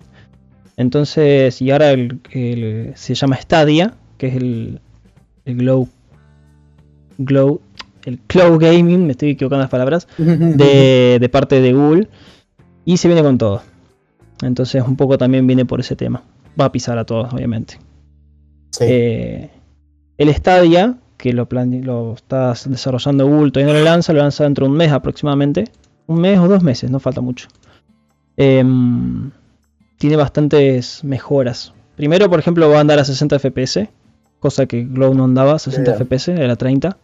Entonces, y ahora se llama Stadia, que es el, el Glow, Glow, el Cloud Gaming, me estoy equivocando las palabras, de, parte de Google. Y se viene con todo. Entonces, un poco también viene por ese tema. Va a pisar a todos, obviamente. Eh, el Stadia, que lo, lo está desarrollando Google, todavía no lo lanza, lo lanza dentro de un mes aproximadamente. Un mes o dos meses, no falta mucho. Eh, tiene bastantes mejoras. Primero, por ejemplo, va a andar a 60 FPS, cosa que Glow no andaba a 60 FPS, era 30.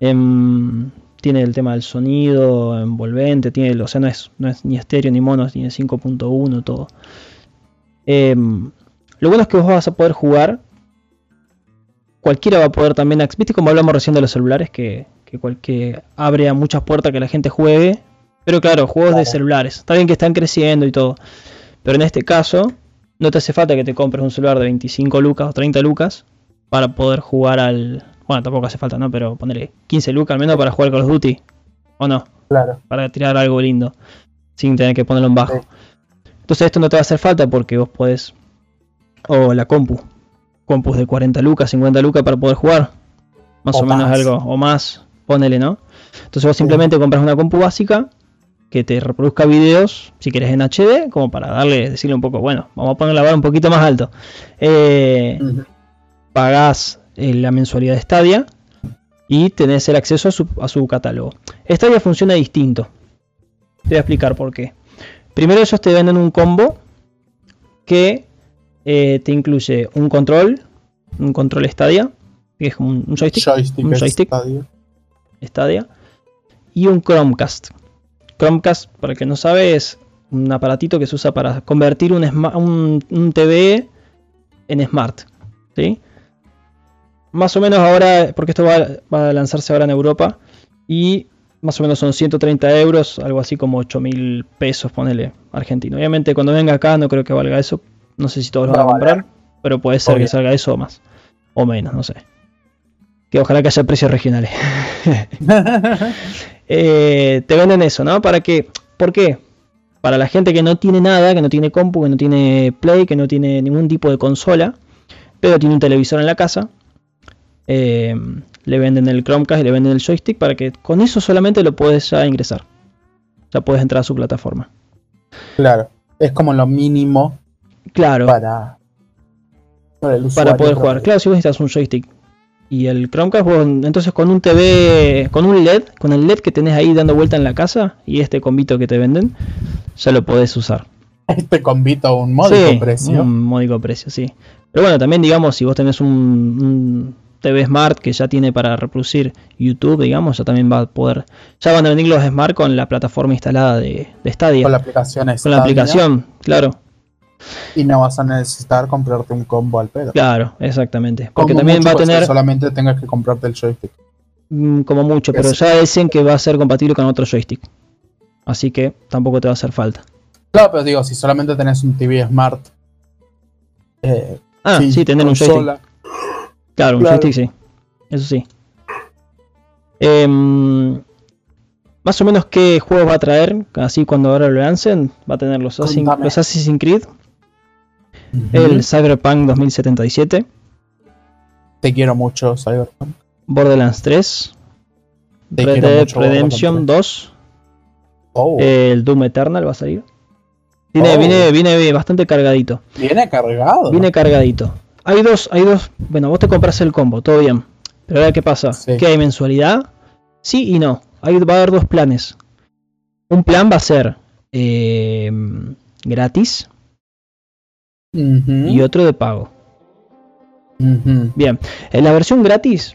Em, tiene el tema del sonido envolvente, tiene, o sea, no es, no es ni estéreo ni mono, tiene 5.1, todo. Em, lo bueno es que vos vas a poder jugar. Cualquiera va a poder también. ¿Viste como hablamos recién de los celulares? Que, que, abre a muchas puertas que la gente juegue. Pero claro, juegos de celulares. Está bien que están creciendo y todo. Pero en este caso, no te hace falta que te compres un celular de 25 lucas o 30 lucas para poder jugar al. Bueno, tampoco hace falta, ¿no? Pero ponerle 15 lucas al menos para jugar Call of Duty. ¿O no? Claro. Para tirar algo lindo. Sin tener que ponerlo en bajo. Entonces esto no te va a hacer falta porque vos podés. O la compu. compus de 40 lucas, 50 lucas para poder jugar. Más o, menos algo, o más, ponele, ¿no? Entonces vos simplemente compras una compu básica que te reproduzca videos, si quieres en HD, como para darle, decirle un poco, bueno, vamos a poner la un poquito más alto. Eh, Pagás la mensualidad de Stadia y tenés el acceso a su, a su catálogo. Stadia funciona distinto. Te voy a explicar por qué. Primero ellos te venden un combo que eh, te incluye un control, un control Stadia, que es un, un joystick, un joystick Stadia. y un Chromecast. Chromecast, para el que no sabe, es un aparatito que se usa para convertir un, un, un TV en smart. ¿sí? Más o menos ahora, porque esto va, va, a lanzarse ahora en Europa, y más o menos son 130 euros, algo así como 8 mil pesos, ponele, argentino. Obviamente cuando venga acá no creo que valga eso, no sé si todos lo van a comprar, pero puede ser que salga eso o más, o menos, no sé. Que ojalá que haya precios regionales. eh, te venden eso, ¿no? ¿Para qué? ¿Por qué? Para la gente que no tiene nada, que no tiene compu, que no tiene play, que no tiene ningún tipo de consola, pero tiene un televisor en la casa, eh, le venden el Chromecast y le venden el joystick para que con eso solamente lo puedes ya ingresar. Ya puedes entrar a su plataforma. Claro, es como lo mínimo. Claro. Para, para, para poder jugar. Claro, si vos necesitas un joystick y el Chromecast, vos, entonces con un TV, con un LED, con el LED que tenés ahí dando vuelta en la casa y este combito que te venden, ya lo podés usar. Este combito a un módico sí, precio. Un módico precio, sí. Pero bueno, también digamos, si vos tenés un, un TV Smart que ya tiene para reproducir YouTube, digamos, ya también va a poder. Ya van a venir los Smart con la plataforma instalada de, de Stadia. Con la aplicación Stadia. Con la aplicación, claro. Y no vas a necesitar comprarte un combo al pedo. Claro, exactamente. Porque como también va a tener. solamente tengas que comprarte el joystick. Mm, como mucho, pero ya dicen que va a ser compatible con otro joystick. Así que tampoco te va a hacer falta. Claro, pero digo, si solamente tenés un TV Smart. Eh, ah, sí, tener un joystick. Claro, un claro. joystick sí. Eso sí. Eh, más o menos qué juegos va a traer, así cuando ahora lo lancen, va a tener los, Assassin, los Assassin's Creed, uh -huh. el Cyberpunk 2077. Te quiero mucho, Cyberpunk. Borderlands 3, Te Red Dead Redemption 2, oh. el Doom Eternal va a salir. Viene, oh. viene, viene bastante cargadito. Viene cargado. Viene cargadito. Hay dos, hay dos. Bueno, vos te compras el combo, todo bien. Pero ahora, ¿qué pasa? Sí. ¿Que hay mensualidad? Sí y no. Ahí va a haber dos planes. Un plan va a ser eh, gratis uh -huh. y otro de pago. Uh -huh. Bien, en la versión gratis,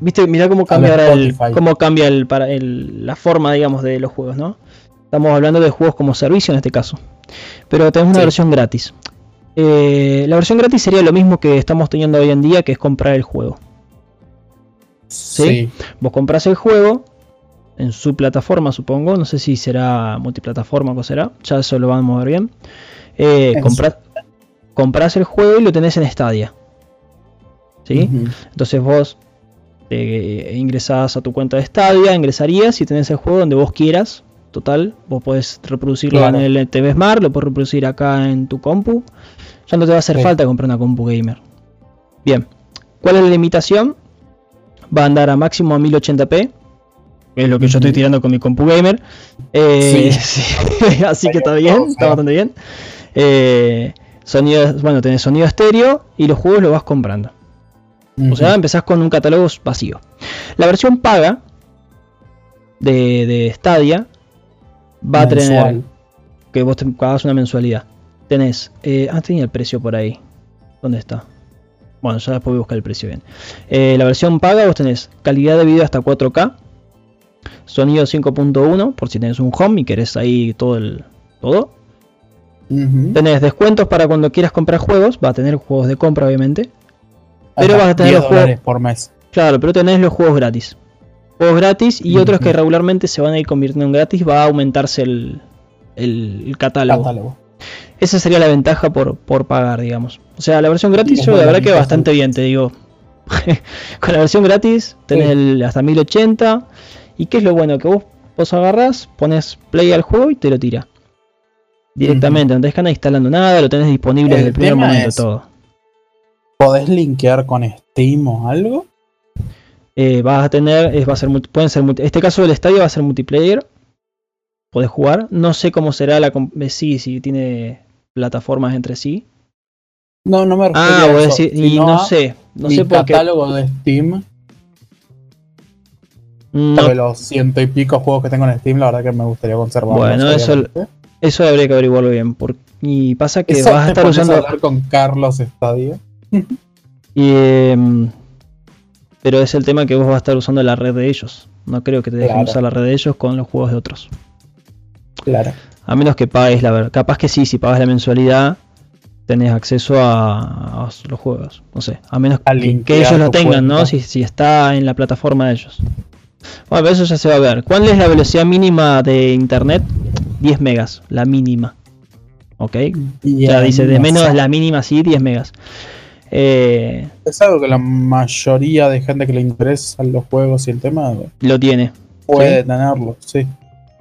viste, mira cómo cambia ahora el, cómo cambia el, para el, la forma, digamos, de los juegos, ¿no? Estamos hablando de juegos como servicio en este caso. Pero tenemos una sí. versión gratis. Eh, la versión gratis sería lo mismo que estamos teniendo hoy en día, que es comprar el juego. ¿Sí? sí. Vos compras el juego en su plataforma, supongo. No sé si será multiplataforma o será. Ya eso lo vamos a ver bien. Eh, compras, compras el juego y lo tenés en Stadia. ¿Sí? Uh -huh. Entonces vos te ingresás a tu cuenta de Stadia, ingresarías y tenés el juego donde vos quieras. Total, vos podés reproducirlo claro. en el TV Smart, lo podés reproducir acá en tu compu. Ya no te va a hacer sí. falta comprar una compu gamer. Bien, ¿cuál es la limitación? Va a andar a máximo a 1080p, es lo que yo estoy tirando con mi compu gamer. Eh, sí. Sí. Así que está bien, está bastante bien. Eh, sonido, bueno, tenés sonido estéreo y los juegos los vas comprando. Uh -huh. O sea, empezás con un catálogo vacío. La versión paga de, de Stadia va Mensual. a tener que vos te pagas una mensualidad. Tenés, eh, ah, tenía el precio por ahí. ¿Dónde está? Bueno, ya después voy a buscar el precio bien. Eh, la versión paga vos tenés calidad de video hasta 4K, sonido 5.1 por si tenés un home y querés ahí todo el todo. Uh -huh. Tenés descuentos para cuando quieras comprar juegos, va a tener juegos de compra obviamente. Pero vas a tener los juegos por mes. Claro, pero tenés los juegos gratis. Juegos gratis y uh -huh. otros que regularmente se van a ir convirtiendo en gratis, va a aumentarse el, el, el catálogo. catálogo. Esa sería la ventaja por, por pagar, digamos. O sea, la versión gratis, yo la verdad que bastante bien, te digo. Con la versión gratis tenés sí. el hasta 1080 ¿Y qué es lo bueno? Que vos, vos agarrás, pones play al juego y te lo tira. Directamente, uh -huh. no tenés que andar instalando nada, lo tenés disponible el desde el primer momento es, todo. ¿Podés linkear con Steam o algo? Eh, vas a tener, es, va a ser, pueden ser, este caso del estadio va a ser multiplayer, podés jugar, no sé cómo será la, eh, sí, si tiene plataformas entre sí. No, no me refiero ah, a eso, decir, y no sé, no sé por catálogo de Steam. No. los ciento y pico juegos que tengo en Steam, la verdad que me gustaría conservar. Bueno, eso, eso habría que averiguarlo bien. y pasa que vas a estar usando. hablar con Carlos Estadio. y, em, pero es el tema que vos vas a estar usando la red de ellos. No creo que te dejen usar la red de ellos con los juegos de otros. Claro. A menos que pagues la verdad. Capaz que sí, si pagas la mensualidad, tenés acceso a, los juegos. No sé. A menos que, ellos lo tengan, ¿no? Si, si, está en la plataforma de ellos. Bueno, pero eso ya se va a ver. ¿Cuál es la velocidad mínima de internet? 10 megas, la mínima. ¿Ok? Ya dice, de menos la mínima, sí, 10 megas. Eh, es algo que la mayoría de gente que le interesa los juegos y el tema lo tiene. Puede tenerlo, sí.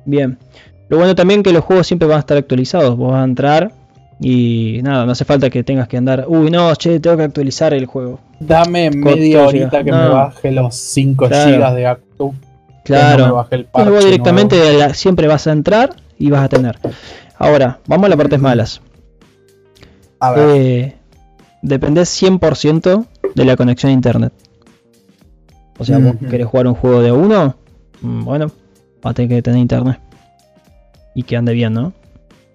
Bien. Lo bueno también que los juegos siempre van a estar actualizados. Vos vas a entrar y nada, no hace falta que tengas que andar. Uy, no, che, tengo que actualizar el juego. Dame media horita que me baje los 5 GB de acto. Claro. luego directamente siempre vas a entrar y vas a tener. Ahora, vamos a las partes malas. A ver. Eh, dependés 100% de la conexión a internet. O sea, vos querés jugar un juego de uno, mm, bueno, vas a tener que tener internet. Y que ande bien, ¿no?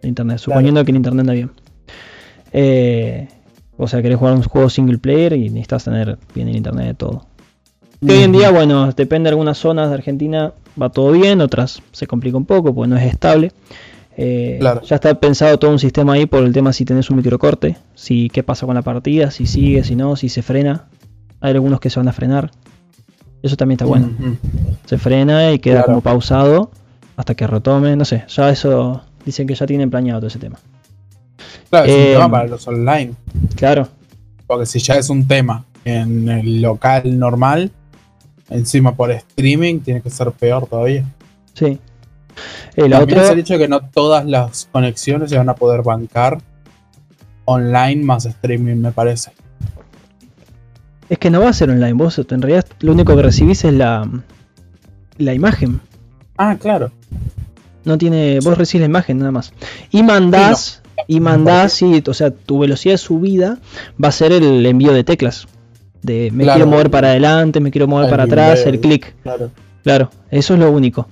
internet, suponiendo que el internet anda bien. Eh, o sea, querés jugar un juego single player y necesitas tener bien el internet de todo. hoy en día, bueno, depende de algunas zonas de Argentina, va todo bien, otras se complica un poco porque no es estable. Eh, ya está pensado todo un sistema ahí por el tema si tenés un microcorte, si qué pasa con la partida, si sigue, si no, si se frena. Hay algunos que se van a frenar. Eso también está bueno. Se frena y queda como pausado hasta que retome, no sé, ya eso dicen que ya tienen planeado todo ese tema. Claro, es un tema eh, para los online. Claro. Porque si ya es un tema en el local normal, encima por streaming, tiene que ser peor todavía. Sí. El otro... es el hecho de que no todas las conexiones se van a poder bancar online más streaming, me parece. Es que no va a ser online, vos en realidad lo único que recibís es la, la imagen. Ah, claro. No tiene, vos recibís la imagen nada más. Y mandás, y mandás, y, o sea, tu velocidad de subida va a ser el envío de teclas. De me quiero mover para adelante, me quiero mover para atrás, el clic. Claro. claro, eso es lo único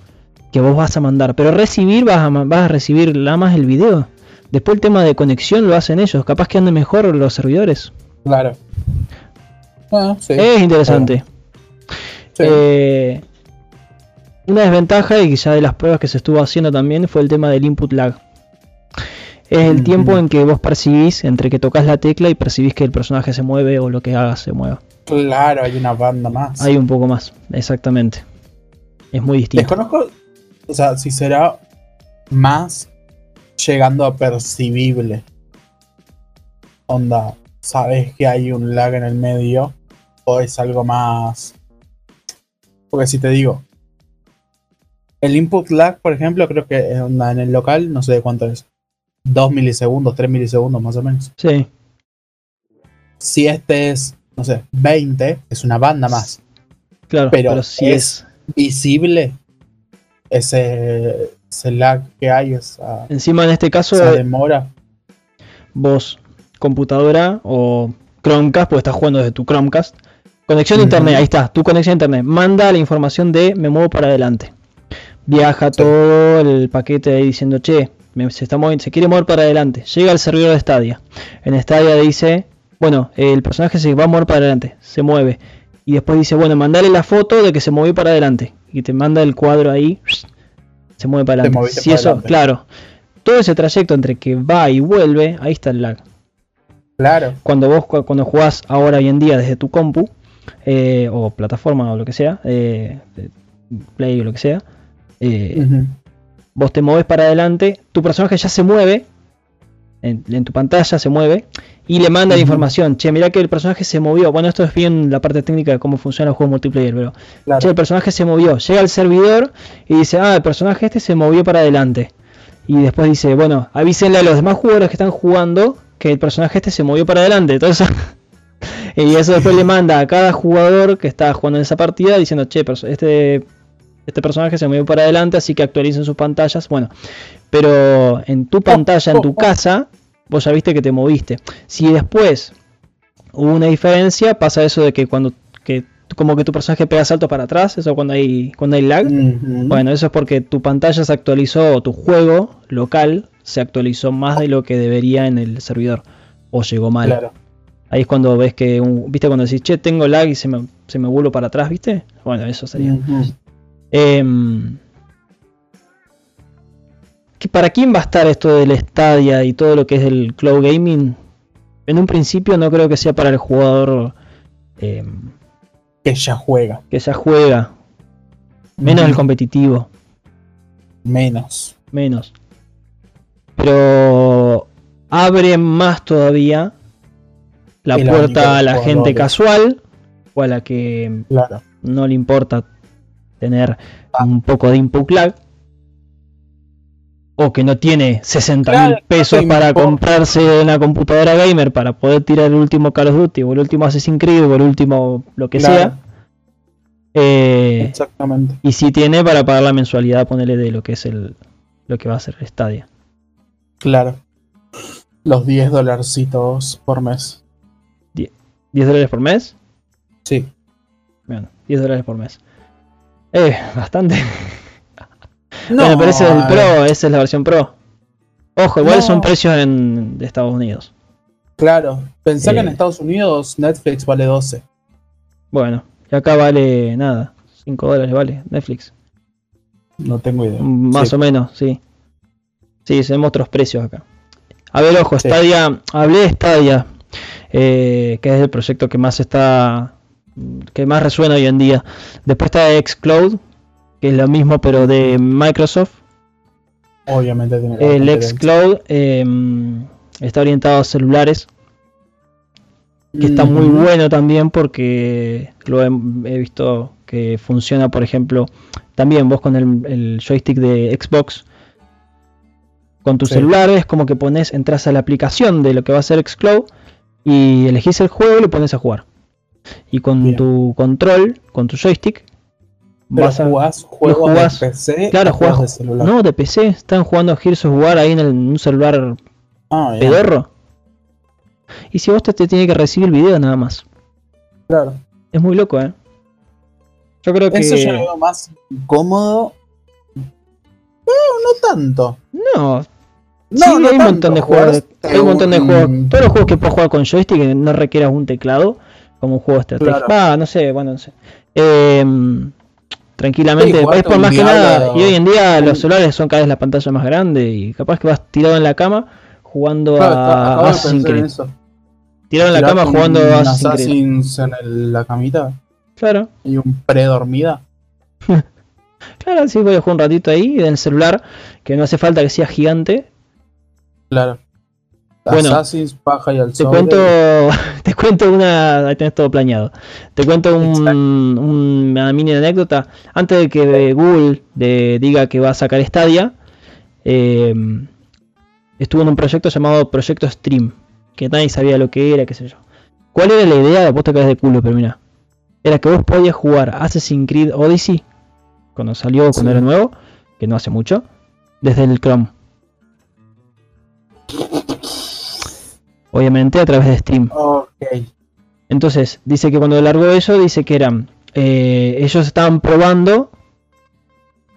que vos vas a mandar. Pero recibir, vas a, vas a recibir nada más el video. Después el tema de conexión lo hacen ellos. Capaz que anden mejor los servidores. Claro. Ah, es interesante. Eh, una desventaja, y quizá de las pruebas que se estuvo haciendo también, fue el tema del input lag. Es el tiempo en que vos percibís entre que tocas la tecla y percibís que el personaje se mueve o lo que haga se mueva. Claro, hay una banda más. Hay un poco más, exactamente. Es muy distinto. Desconozco o sea, si será más llegando a percibible. Onda, sabes que hay un lag en el medio o es algo más... Porque si te digo, el input lag, por ejemplo, creo que en el local, no sé cuánto es. 2 milisegundos, 3 milisegundos más o menos. Sí. Si este es, no sé, 20, es una banda más. Claro, pero, si es visible, ese, lag que hay, esa, Encima en este caso, demora. Vos, computadora o Chromecast, porque estás jugando desde tu Chromecast. Conexión de internet, ahí está, tu conexión a internet. Manda la información de me muevo para adelante. Viaja todo el paquete ahí diciendo, che, se, está moviendo, se quiere mover para adelante. Llega al servidor de Stadia. En Stadia dice, bueno, el personaje se va a mover para adelante, se mueve. Y después dice, bueno, mandale la foto de que se movió para adelante y te manda el cuadro ahí, se mueve para adelante. Si eso, claro, todo ese trayecto entre que va y vuelve, ahí está el lag. Claro. Cuando vos cuando jugás ahora hoy en día desde tu compu eh, o plataforma o lo que sea, eh, play o lo que sea, eh, vos te mueves para adelante, tu personaje ya se mueve, en, tu pantalla se mueve y le manda la información. Che, mira que el personaje se movió. Bueno, esto es bien la parte técnica de cómo funciona el juego multiplayer, pero che, el personaje se movió. Llega al servidor y dice, ah, el personaje este se movió para adelante. Y después dice, bueno, avísenle a los demás jugadores que están jugando que el personaje este se movió para adelante. Entonces, y eso después le manda a cada jugador que está jugando en esa partida diciendo, che, este, este personaje se movió para adelante, así que actualicen sus pantallas. Bueno, pero en tu pantalla, en tu casa, vos ya viste que te moviste. Si después hubo una diferencia, pasa eso de que cuando que como que tu personaje pega salto para atrás, eso cuando hay cuando hay lag. Bueno, eso es porque tu pantalla se actualizó o tu juego local se actualizó más de lo que debería en el servidor o llegó mal. Ahí es cuando ves que, viste, cuando decís, che, tengo lag y se me, se me vuelvo para atrás, viste. Bueno, eso sería. Em, ¿Para quién va a estar esto del Stadia y todo lo que es el cloud gaming? En un principio no creo que sea para el jugador em, que ya juega. Que ya juega. Menos el competitivo. Menos. Menos. Pero abre más todavía la puerta a la gente casual o a la que no le importa tener ah. un poco de input lag o que no tiene 60 mil pesos para comprarse una computadora gamer para poder tirar el último Call of Duty o el último Assassin's Creed o el último lo que sea. Eh, Exactamente. Y si tiene para pagar la mensualidad, ponerle de lo que es el lo que va a ser el Stadia. Claro. Los 10 dolarcitos por mes. ¿10 dólares por mes? Sí. Bueno, 10 dólares por mes. Eh, bastante. No, bueno, pero ese es el Pro, esa es la versión Pro. Ojo, igual son precios en, de Estados Unidos. Claro, pensá que en eh. Estados Unidos Netflix vale 12. Bueno, y acá vale nada, 5 dólares vale Netflix. No tengo idea. Más o menos, sí. Sí, tenemos otros precios acá. A ver, ojo, Stadia, hablé de Stadia, eh, que es el proyecto que más está, que más resuena hoy en día. Después está Xcloud, que es lo mismo pero de Microsoft. Obviamente tiene El Xcloud em, está orientado a celulares. Que está muy bueno también porque lo he, visto que funciona, por ejemplo, también vos con el, joystick de Xbox. Con tu celular es como que pones, entras a la aplicación de lo que va a ser Xcloud y elegís el juego y lo pones a jugar. Y con tu control, con tu joystick, vas a, jugás juegos de PC claro, jugás, de celular. No, de PC. Están jugando Gears of War ahí en, un celular ah, pedorro. Y si vos te, te tiene que recibir el video nada más. Claro. Es muy loco, ¿eh? Yo creo que. Eso ya lo veo más cómodo. Pero no tanto. No. No, sí, hay un montón de juegos. Hay un montón de juegos. Todos los juegos que puedes jugar con joystick que no requieras un teclado. Como un juego estratégico. Ah, no sé, bueno, no sé. Eh, tranquilamente. es por más que nada. Y hoy en día los celulares son cada vez la pantalla más grande y capaz que vas tirado en la cama jugando a Assassin's Creed. Tirado en la cama jugando a Assassin's en la camita. Claro. Y un pre-dormida. claro, sí, voy a jugar un ratito ahí en el celular, que no hace falta que sea gigante. Claro. Bueno, Assassin's, paja y al te cuento, te cuento una, ahí tenés todo planeado. Te cuento un, una mini anécdota. Antes de que Google diga que va a sacar Stadia, eh, estuvo en un proyecto llamado Proyecto Stream, que nadie sabía lo que era, qué sé yo. ¿Cuál era la idea? Vos te caes de culo, pero mira. Era que vos podías jugar Assassin's Creed Odyssey, cuando salió, cuando era nuevo, que no hace mucho, desde el Chrome. Obviamente a través de Stream. Entonces, dice que cuando largó eso, dice que eran. Eh, ellos estaban probando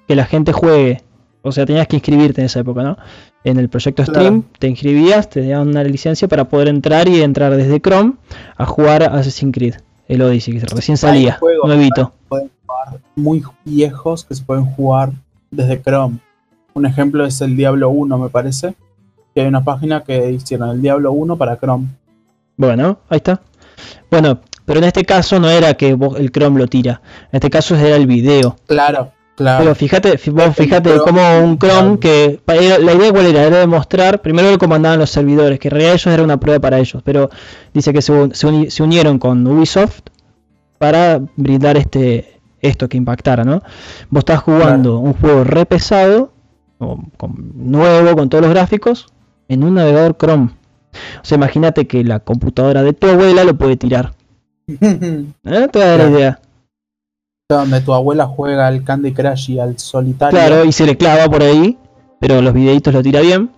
que la gente juegue. O sea, tenías que inscribirte en esa época, ¿no? En el proyecto Stream, te inscribías, te daban una licencia para poder entrar y entrar desde Chrome a jugar Assassin's Creed, el Odyssey, que recién salía, nuevito. Muy viejos que se pueden jugar desde Chrome. Un ejemplo es el Diablo 1, me parece hay una página que hicieron el Diablo 1 para Chrome. Bueno, ahí está. Bueno, pero en este caso no era que el Chrome lo tira. En este caso era el video. Claro, claro. Pero fíjate, vos fíjate como un Chrome que la idea cuál era, era demostrar, primero lo comandaban los servidores, que en realidad ellos era una prueba para ellos, pero dice que se, se, unieron con Ubisoft para brindar este esto que impactara, ¿no? Vos estás jugando un juego re pesado, nuevo, con todos los gráficos, en un navegador Chrome. O sea, imagínate que la computadora de tu abuela lo puede tirar. ¿Eh? Te voy a dar la idea. Donde tu abuela juega al Candy Crush y al solitario. Claro, y se le clava por ahí, pero los videitos lo tira bien.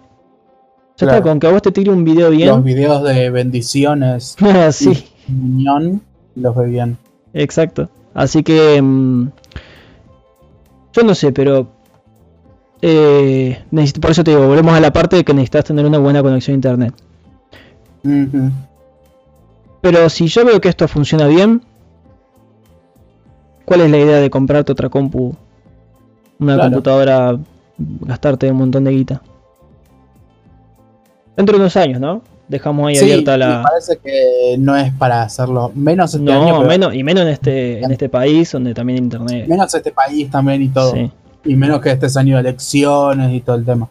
Ya está, Claro. con que a vos te tire un video Los bien. videos de bendiciones sí, y Muñón los ve bien. exacto. Así que. mm, yo no sé, pero. Eh, necesito- por eso te digo, volvemos a la parte de que necesitas tener una buena conexión a internet. Pero si yo veo que esto funciona bien, ¿cuál es la idea de comprarte otra compu? Una Claro. computadora, gastarte un montón de guita. Dentro de unos años, ¿no? Dejamos ahí Sí, abierta me la. parece que no es para hacerlo. Menos este año, No, pero menos, y menos en este, en este país donde también internet. menos este país también y todo. Sí, Y menos que este es año de elecciones y todo el tema.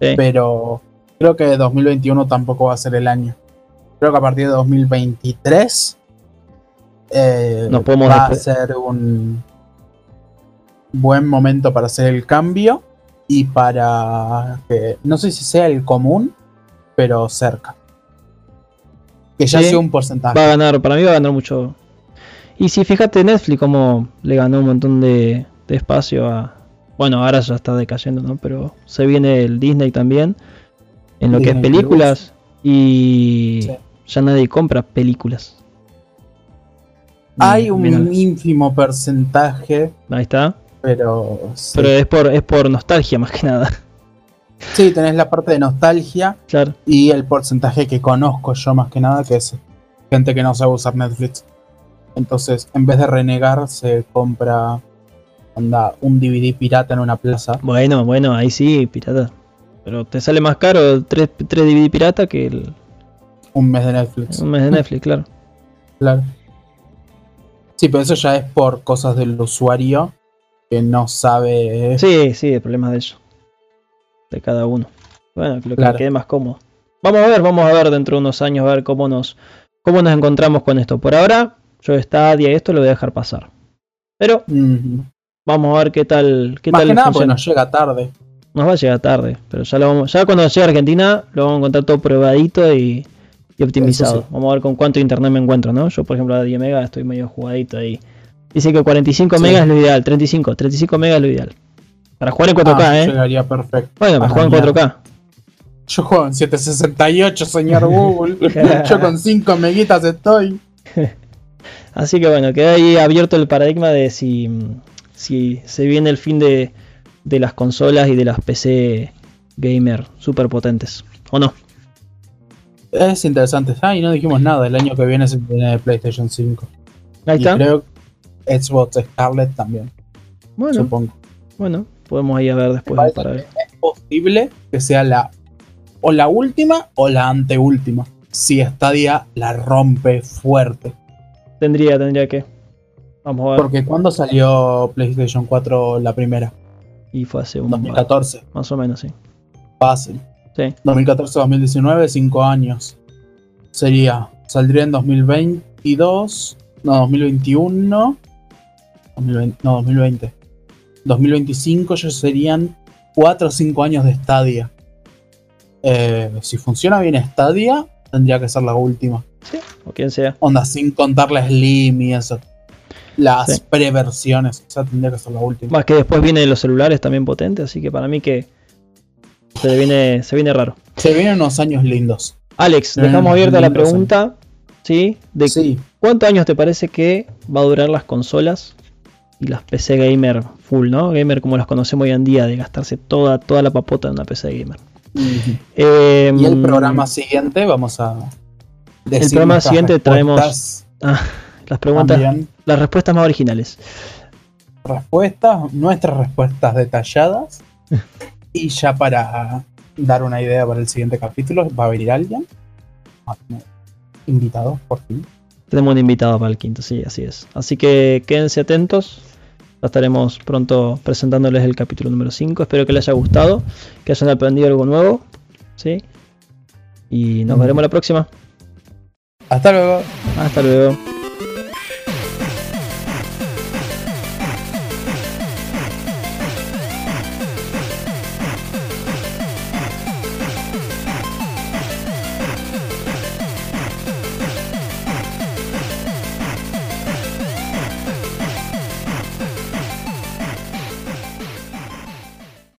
sí. Pero creo que 2021 tampoco va a ser el año. Creo que a partir de 2023 eh, Nos podemos va a ser un buen momento para hacer el cambio y para que no sé si sea el común, pero cerca. Que ya Sí. sea un porcentaje. Va a ganar, para mí va a ganar mucho. Y si fíjate Netflix como le ganó un montón de, de espacio a... Bueno, ahora ya está decayendo, ¿no? Pero se viene el Disney también. En lo que es películas. Y Sí. ya nadie compra películas. Hay un ínfimo porcentaje, Ahí está. pero sí. Pero es por, es por nostalgia más que nada. Sí, tenés la parte de nostalgia claro. y el porcentaje que conozco yo más que nada, que es gente que no sabe usar Netflix. Entonces, en vez de renegar, se compra onda, un DVD pirata en una plaza. Bueno, bueno, ahí sí, pirata. Pero te sale más caro 3, DVD pirata que el, Un mes de Netflix. un mes de Netflix, claro. Claro. Sí, pero eso ya es por cosas del usuario que no sabe. Sí, sí, el problema de ellos. De cada uno. Bueno, lo que Claro. quede más cómodo. Vamos a ver, vamos a ver dentro de unos años, a ver cómo nos, cómo nos encontramos con esto. Por ahora, yo Stadia y esto lo voy a dejar pasar. Pero. Vamos a ver qué tal, qué Más tal que nada funciona. nos llega tarde. Nos va a llegar tarde, pero ya, lo vamos, ya cuando llegue a Argentina lo vamos a encontrar todo probadito y, y optimizado. Sí. Vamos a ver con cuánto internet me encuentro, ¿no? Yo, por ejemplo, a 10 megas estoy medio jugadito ahí. Dice que 45 Sí. megas es lo ideal, 35, 35 megas es lo ideal. Para jugar en 4K, Ah, ¿eh? Llegaría perfecto. Bueno, para Ah, jugar en mierda. 4K. Yo juego en 768, señor Google. Yo con 5 meguitas estoy. Así que bueno, queda ahí abierto el paradigma de si, si se viene el fin de, de las consolas y de las PC gamer super potentes. ¿O no? Es interesante. Ah, y no dijimos nada. El año que viene se viene PlayStation 5. Ahí y está. creo Xbox Scarlet también, Bueno, supongo. bueno, podemos ahí a ver después. para ver. Es posible que sea la o la última o la anteúltima. Si Stadia la rompe fuerte. Tendría, tendría que. Vamos a ver. Porque cuando salió PlayStation 4 la primera? Y fue hace un 2014. más o menos, sí. Fácil. Sí. 2014-2019, 5 años. Sería, saldría en 2022, no, 2021, 2020, no, 2020. 2025 ya serían 4 o 5 años de Stadia. Eh, si funciona bien Stadia, tendría que ser la última. O quien sea. Onda, sin contar la Slim y eso. Las Sí. preversiones, o sea, tendría que ser la última. Más que después vienen los celulares también potentes, así que para mí que se viene, se viene raro. Se vienen unos años lindos. Alex, dejamos abierta la pregunta, ¿sí? De Sí, cuántos años te parece que va a durar las consolas y las PC gamer full, ¿no? Gamer como las conocemos hoy en día, de gastarse toda, toda la papota en una PC gamer. Eh, Y el programa siguiente vamos a decir programa siguiente traemos- ah, las preguntas, también. Las respuestas más originales. respuestas, nuestras respuestas detalladas. y ya para dar una idea para el siguiente capítulo, va a venir alguien. Ah, Invitado, por fin. Tenemos un invitado para el quinto, sí, así es. Así que quédense atentos. Ya estaremos pronto presentándoles el capítulo número 5. Espero que les haya gustado, que hayan aprendido algo nuevo. ¿sí? Y nos Mm. veremos la próxima. Hasta luego. Hasta luego.